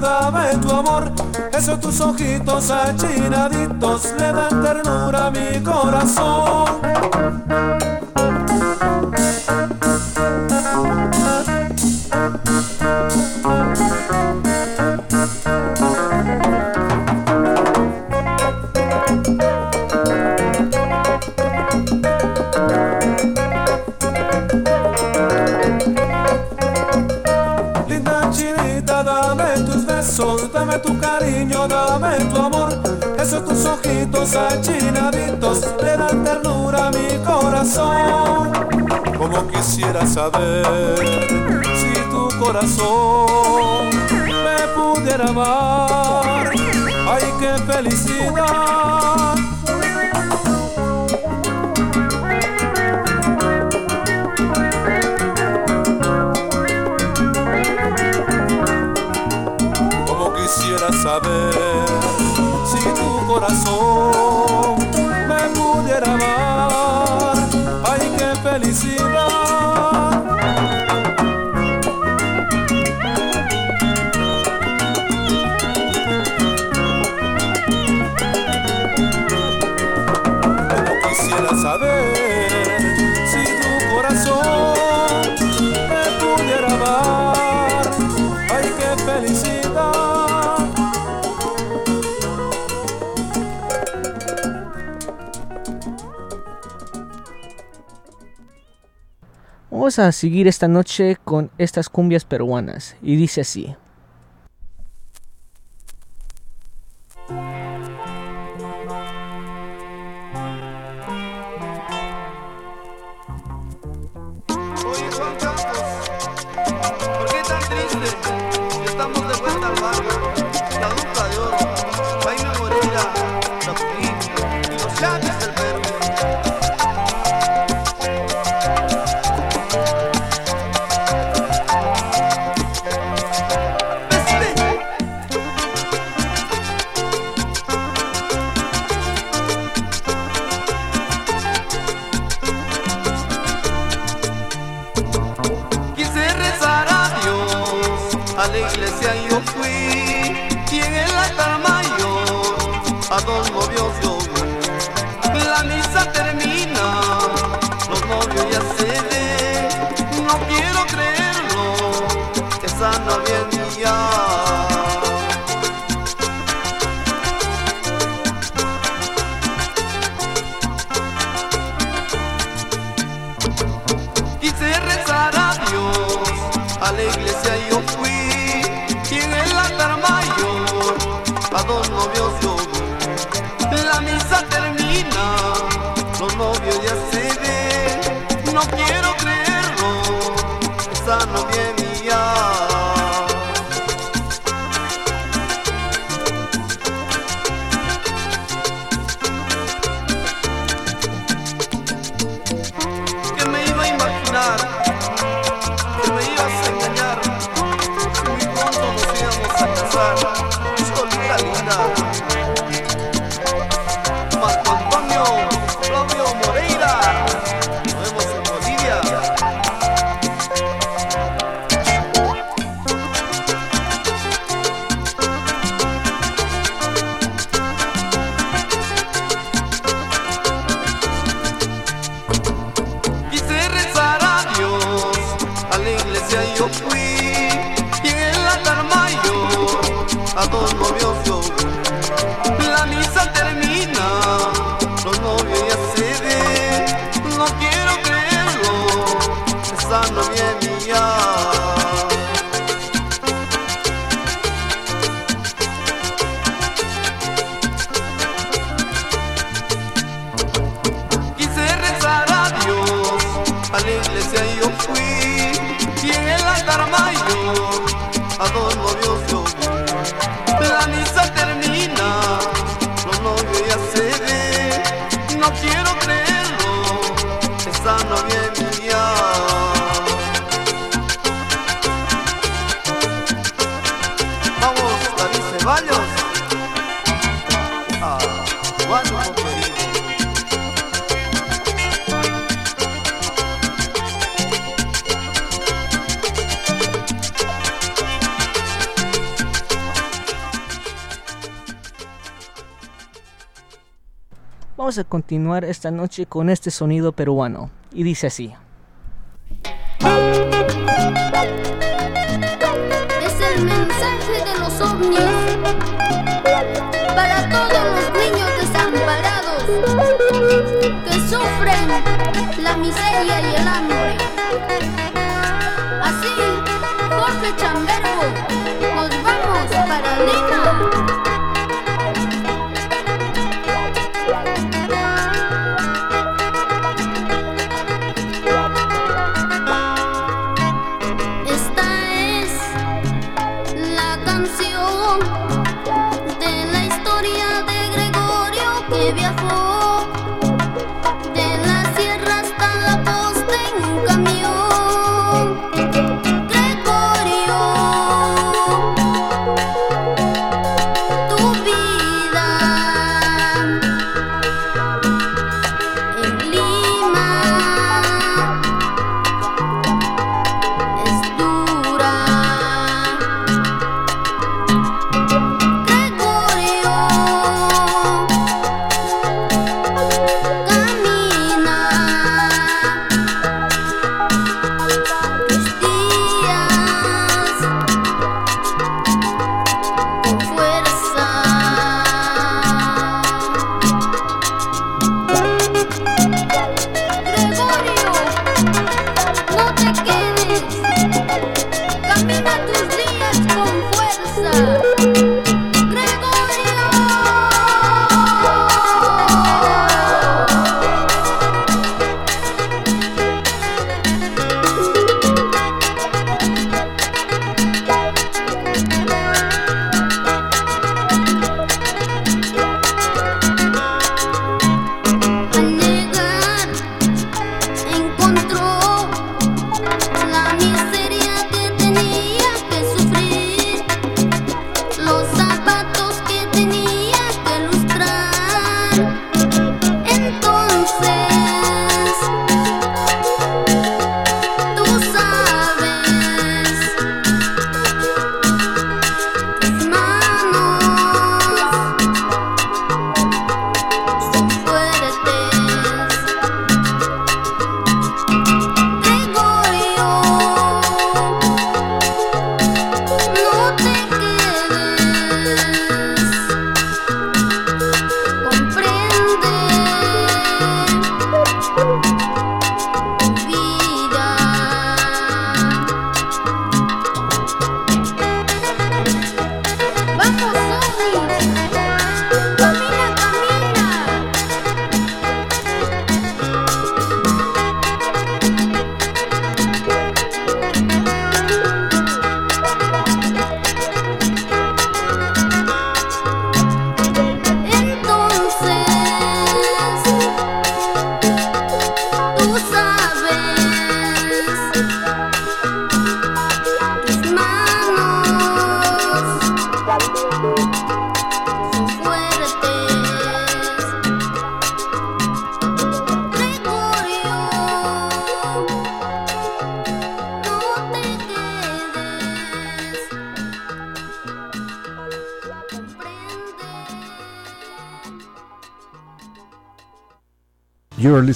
Dame tu amor. Esos tus ojitos achinaditos le dan ternura a mi corazón. Esos tus ojitos achinaditos le dan ternura a mi corazón. Como quisiera saber si tu corazón me pudiera amar. Ay, qué felicidad. Como quisiera saber corazón me pudiera amar. Ay, qué felicidad. Vamos a seguir esta noche con estas cumbias peruanas y dice así. continuar esta noche con este sonido peruano. Y dice así. Es el mensaje de los ovnis para todos los niños desamparados que sufren la miseria y el hambre. Así, Jorge Chambergo, nos vamos para el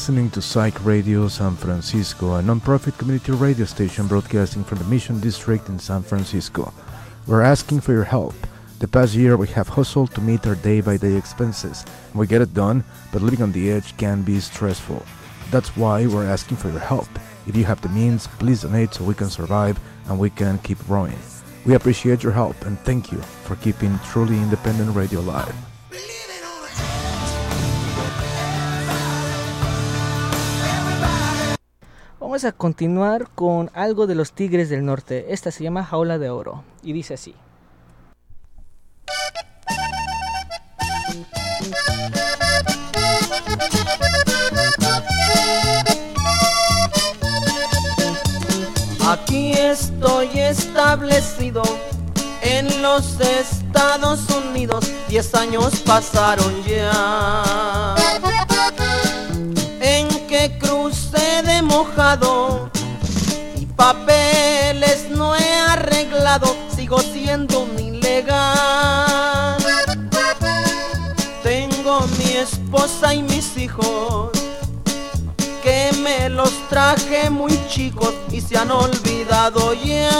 listening to Psych Radio San Francisco, a non-profit community radio station broadcasting from the Mission District in San Francisco. We're asking for your help. The past year we have hustled to meet our day-by-day expenses. We get it done, but living on the edge can be stressful. That's why we're asking for your help. If you have the means, please donate so we can survive and we can keep growing. We appreciate your help and thank you for keeping truly independent radio alive. Vamos a continuar con algo de los Tigres del Norte. Esta se llama Jaula de Oro y dice así. Aquí estoy establecido en los Estados Unidos, diez años pasaron ya. En que crucé mojado y papeles no he arreglado, sigo siendo un ilegal. Tengo mi esposa y mis hijos que me los traje muy chicos y se han olvidado ya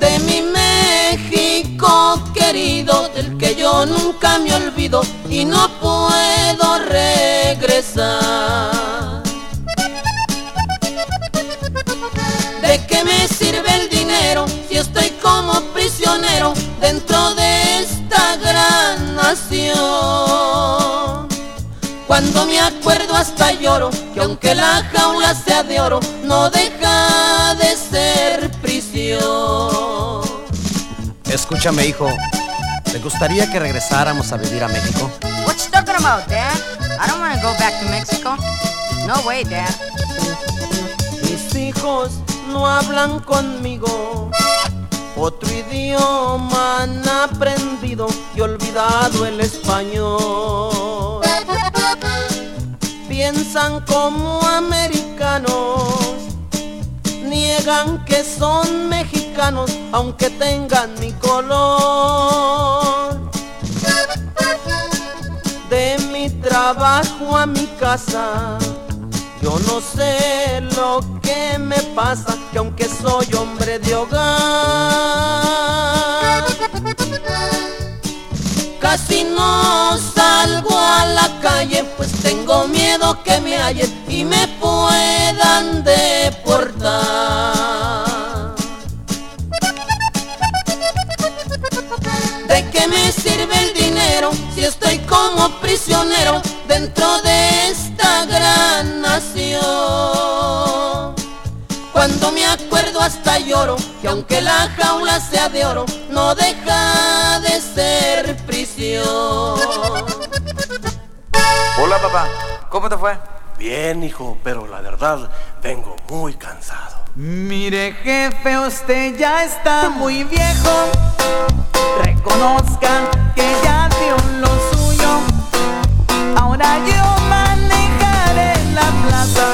de mi México del que yo nunca me olvido y no puedo regresar. ¿De qué me sirve el dinero si estoy como prisionero dentro de esta gran nación? Cuando me acuerdo hasta lloro que aunque la jaula sea de oro, no deja de ser prisión. Escúchame, hijo. ¿Te gustaría que regresáramos a vivir a México? What you talking about, Dad? I don't want to go back to Mexico. No way, Dad. Mis hijos no hablan conmigo. Otro idioma han aprendido y olvidado el español. Piensan como americanos, niegan que son mexicanos aunque tengan mi color. De mi trabajo a mi casa, yo no sé lo que me pasa, que aunque soy hombre de hogar, casi no salgo a la calle, pues tengo miedo que me hallen y me puedan deportar. Prisionero dentro de esta gran nación? Cuando me acuerdo hasta lloro que aunque la jaula sea de oro, no deja de ser prisión. Hola papá, ¿cómo te fue? Bien, hijo, pero la verdad vengo muy cansado. Mire jefe, usted ya está muy viejo. Reconozca que ya dio lo suyo. Ahora yo manejaré la plaza.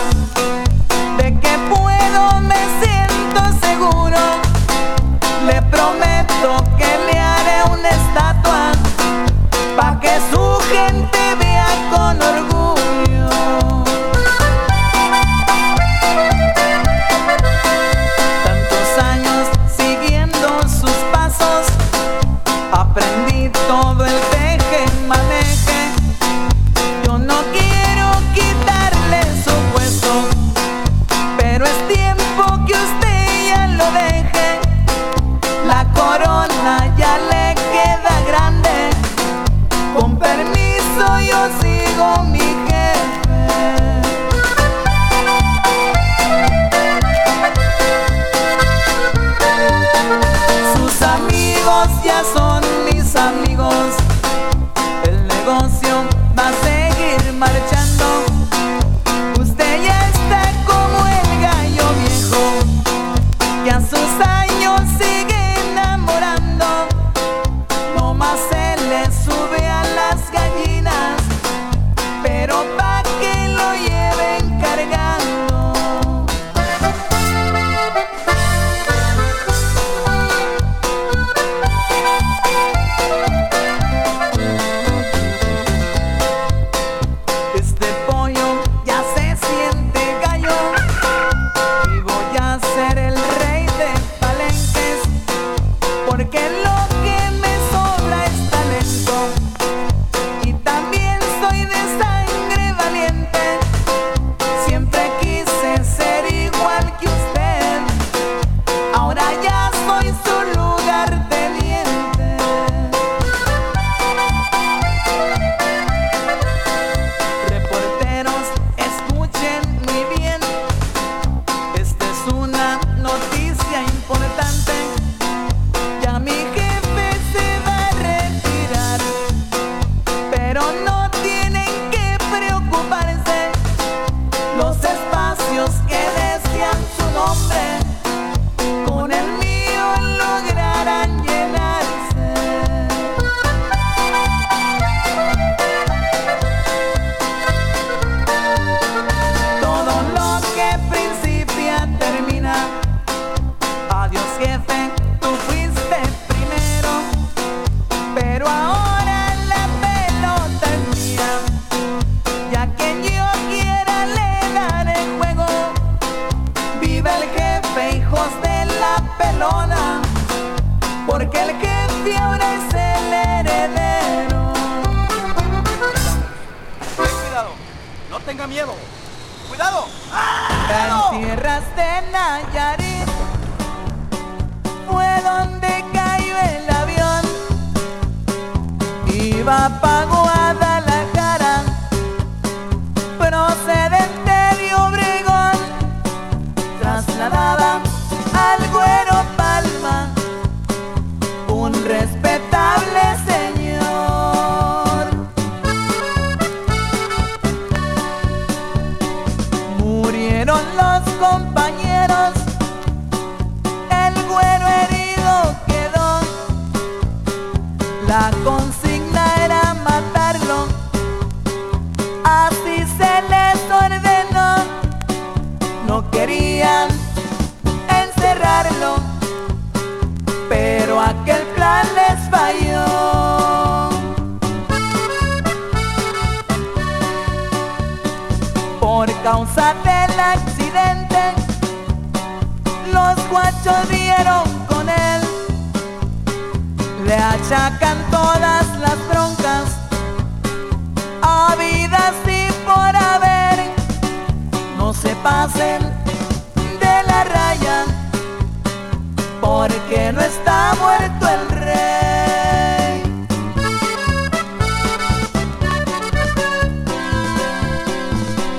Porque no está muerto el rey.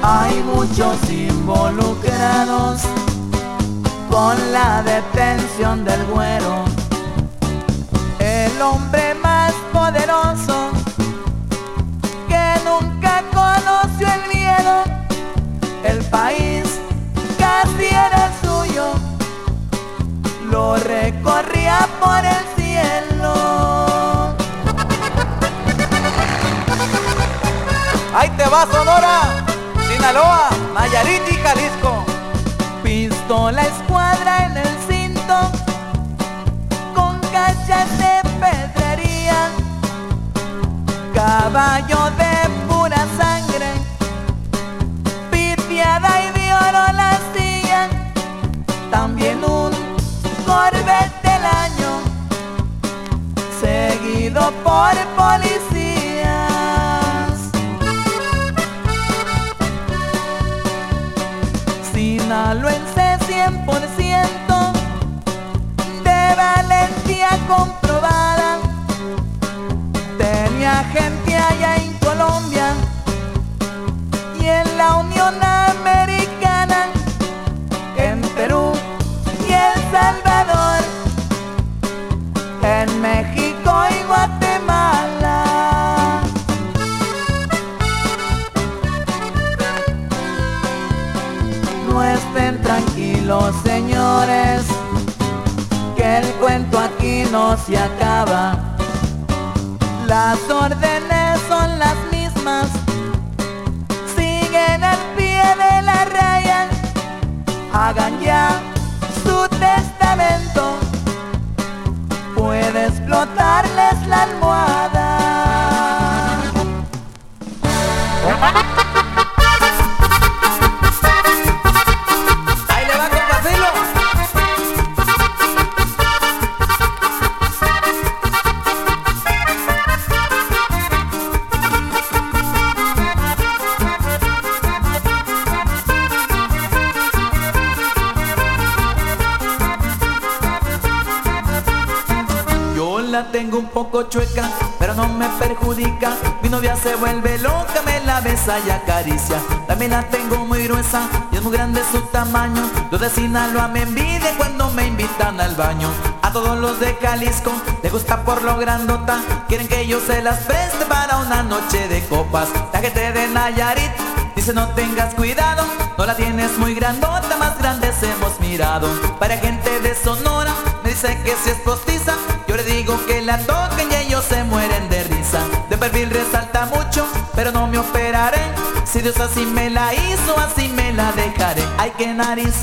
Hay muchos involucrados con la detención del güero. El hombre más poderoso que nunca conoció el miedo. El país casi. Lo recorría por el cielo. Ahí te va Sonora, Sinaloa, Nayarit y Jalisco. Pistola escuadra en el cinto con cachas de pedrería, caballo de por policías. Sinaloense 100% de valentía comprobada. Sinaloa me envidian cuando me invitan al baño. A todos los de Jalisco les gusta por lo grandota. Quieren que yo se las preste para una noche de copas. La gente de Nayarit dice no tengas cuidado, no la tienes muy grandota, más grandes hemos mirado. Para gente de Sonora me dice que si es postiza, yo le digo que la toquen y ellos se mueren de risa. De perfil resalta mucho, pero no me operaré. Si Dios así me la hizo, así me la dejaré. Ay, qué nariz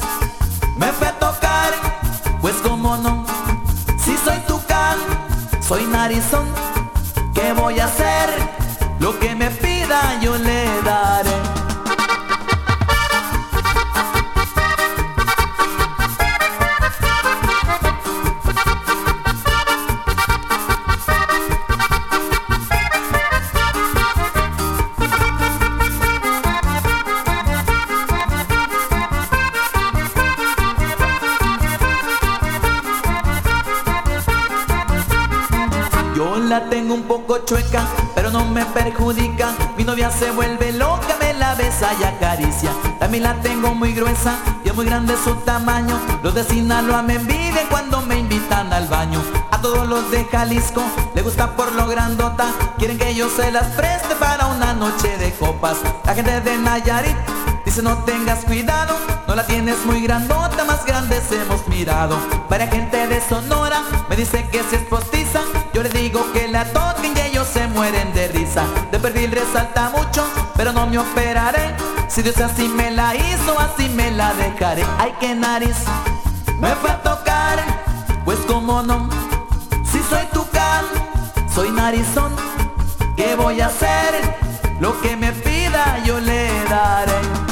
me fue a tocar, pues como no, si soy tucán, soy narizón. ¿Qué voy a hacer? Lo que me la tengo un poco chueca, pero no me perjudica. Mi novia se vuelve loca, me la besa y acaricia. También la tengo muy gruesa y es muy grande su tamaño. Los de Sinaloa me envidian cuando me invitan al baño. A todos los de Jalisco le gusta por lo grandota. Quieren que yo se las preste para una noche de copas. La gente de Nayarit dice no tengas cuidado, no la tienes muy grandota, más grandes hemos mirado. Varia gente de Sonora me dice que si es postiza, yo le digo que la toquen y ellos se mueren de risa. De perfil resalta mucho, pero no me operaré. Si Dios así me la hizo, así me la dejaré. Ay, qué nariz, me fue a tocar, pues como no, si soy tucán, soy narizón, ¿qué voy a hacer? Lo que me pida yo le daré.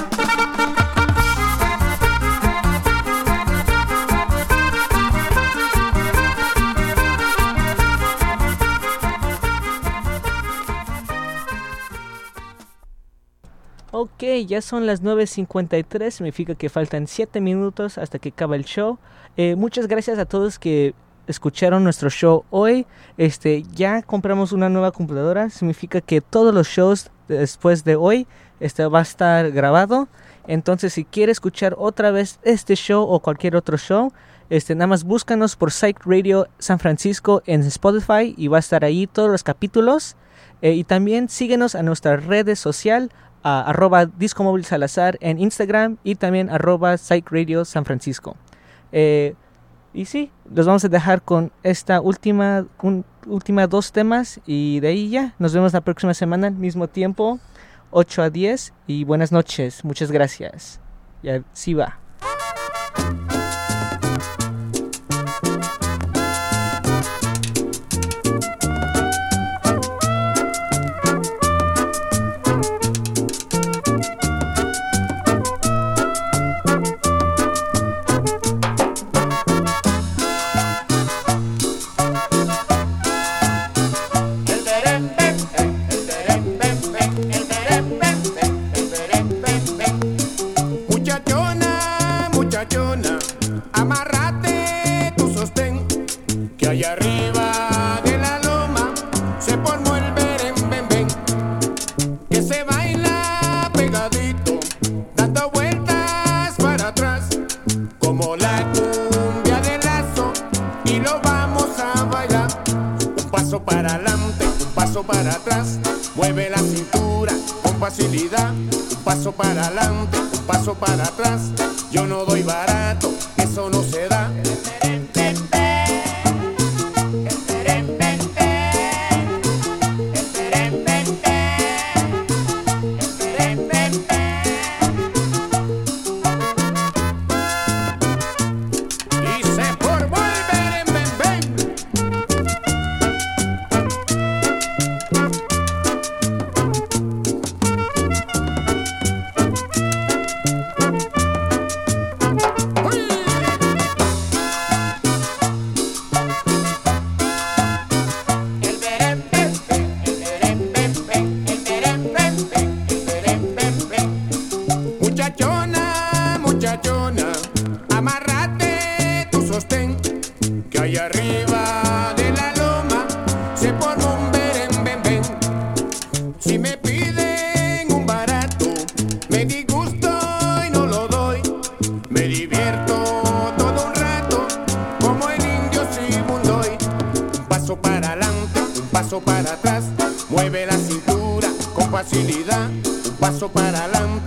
Ok, ya son las 9.53, significa que faltan 7 minutos hasta que acabe el show. Eh, muchas gracias a todos que escucharon nuestro show hoy. Este, ya compramos una nueva computadora, significa que todos los shows después de hoy este, va a estar grabado. Entonces, si quiere escuchar otra vez este show o cualquier otro show, este, nada más búscanos por Psych Radio San Francisco en Spotify y va a estar ahí todos los capítulos. Eh, y también síguenos a nuestras redes sociales, a arroba Disco Móvil Salazar en Instagram y también arroba Psych Radio San Francisco. Eh, y sí, los vamos a dejar con esta última, un, última dos temas y de ahí ya. Nos vemos la próxima semana al mismo tiempo, 8 a 10 y buenas noches. Muchas gracias. Y así va. Para adelante, paso para atrás, mueve la cintura con facilidad, paso para adelante, paso para atrás. Yo no doy barato, eso no se da. Arriba de la loma se formó un beren ben ben. Si me piden un barato, me disgusto y no lo doy. Me divierto todo un rato, como el indio Sibundoy. Un paso para adelante, un paso para atrás, mueve la cintura con facilidad. Un paso para adelante,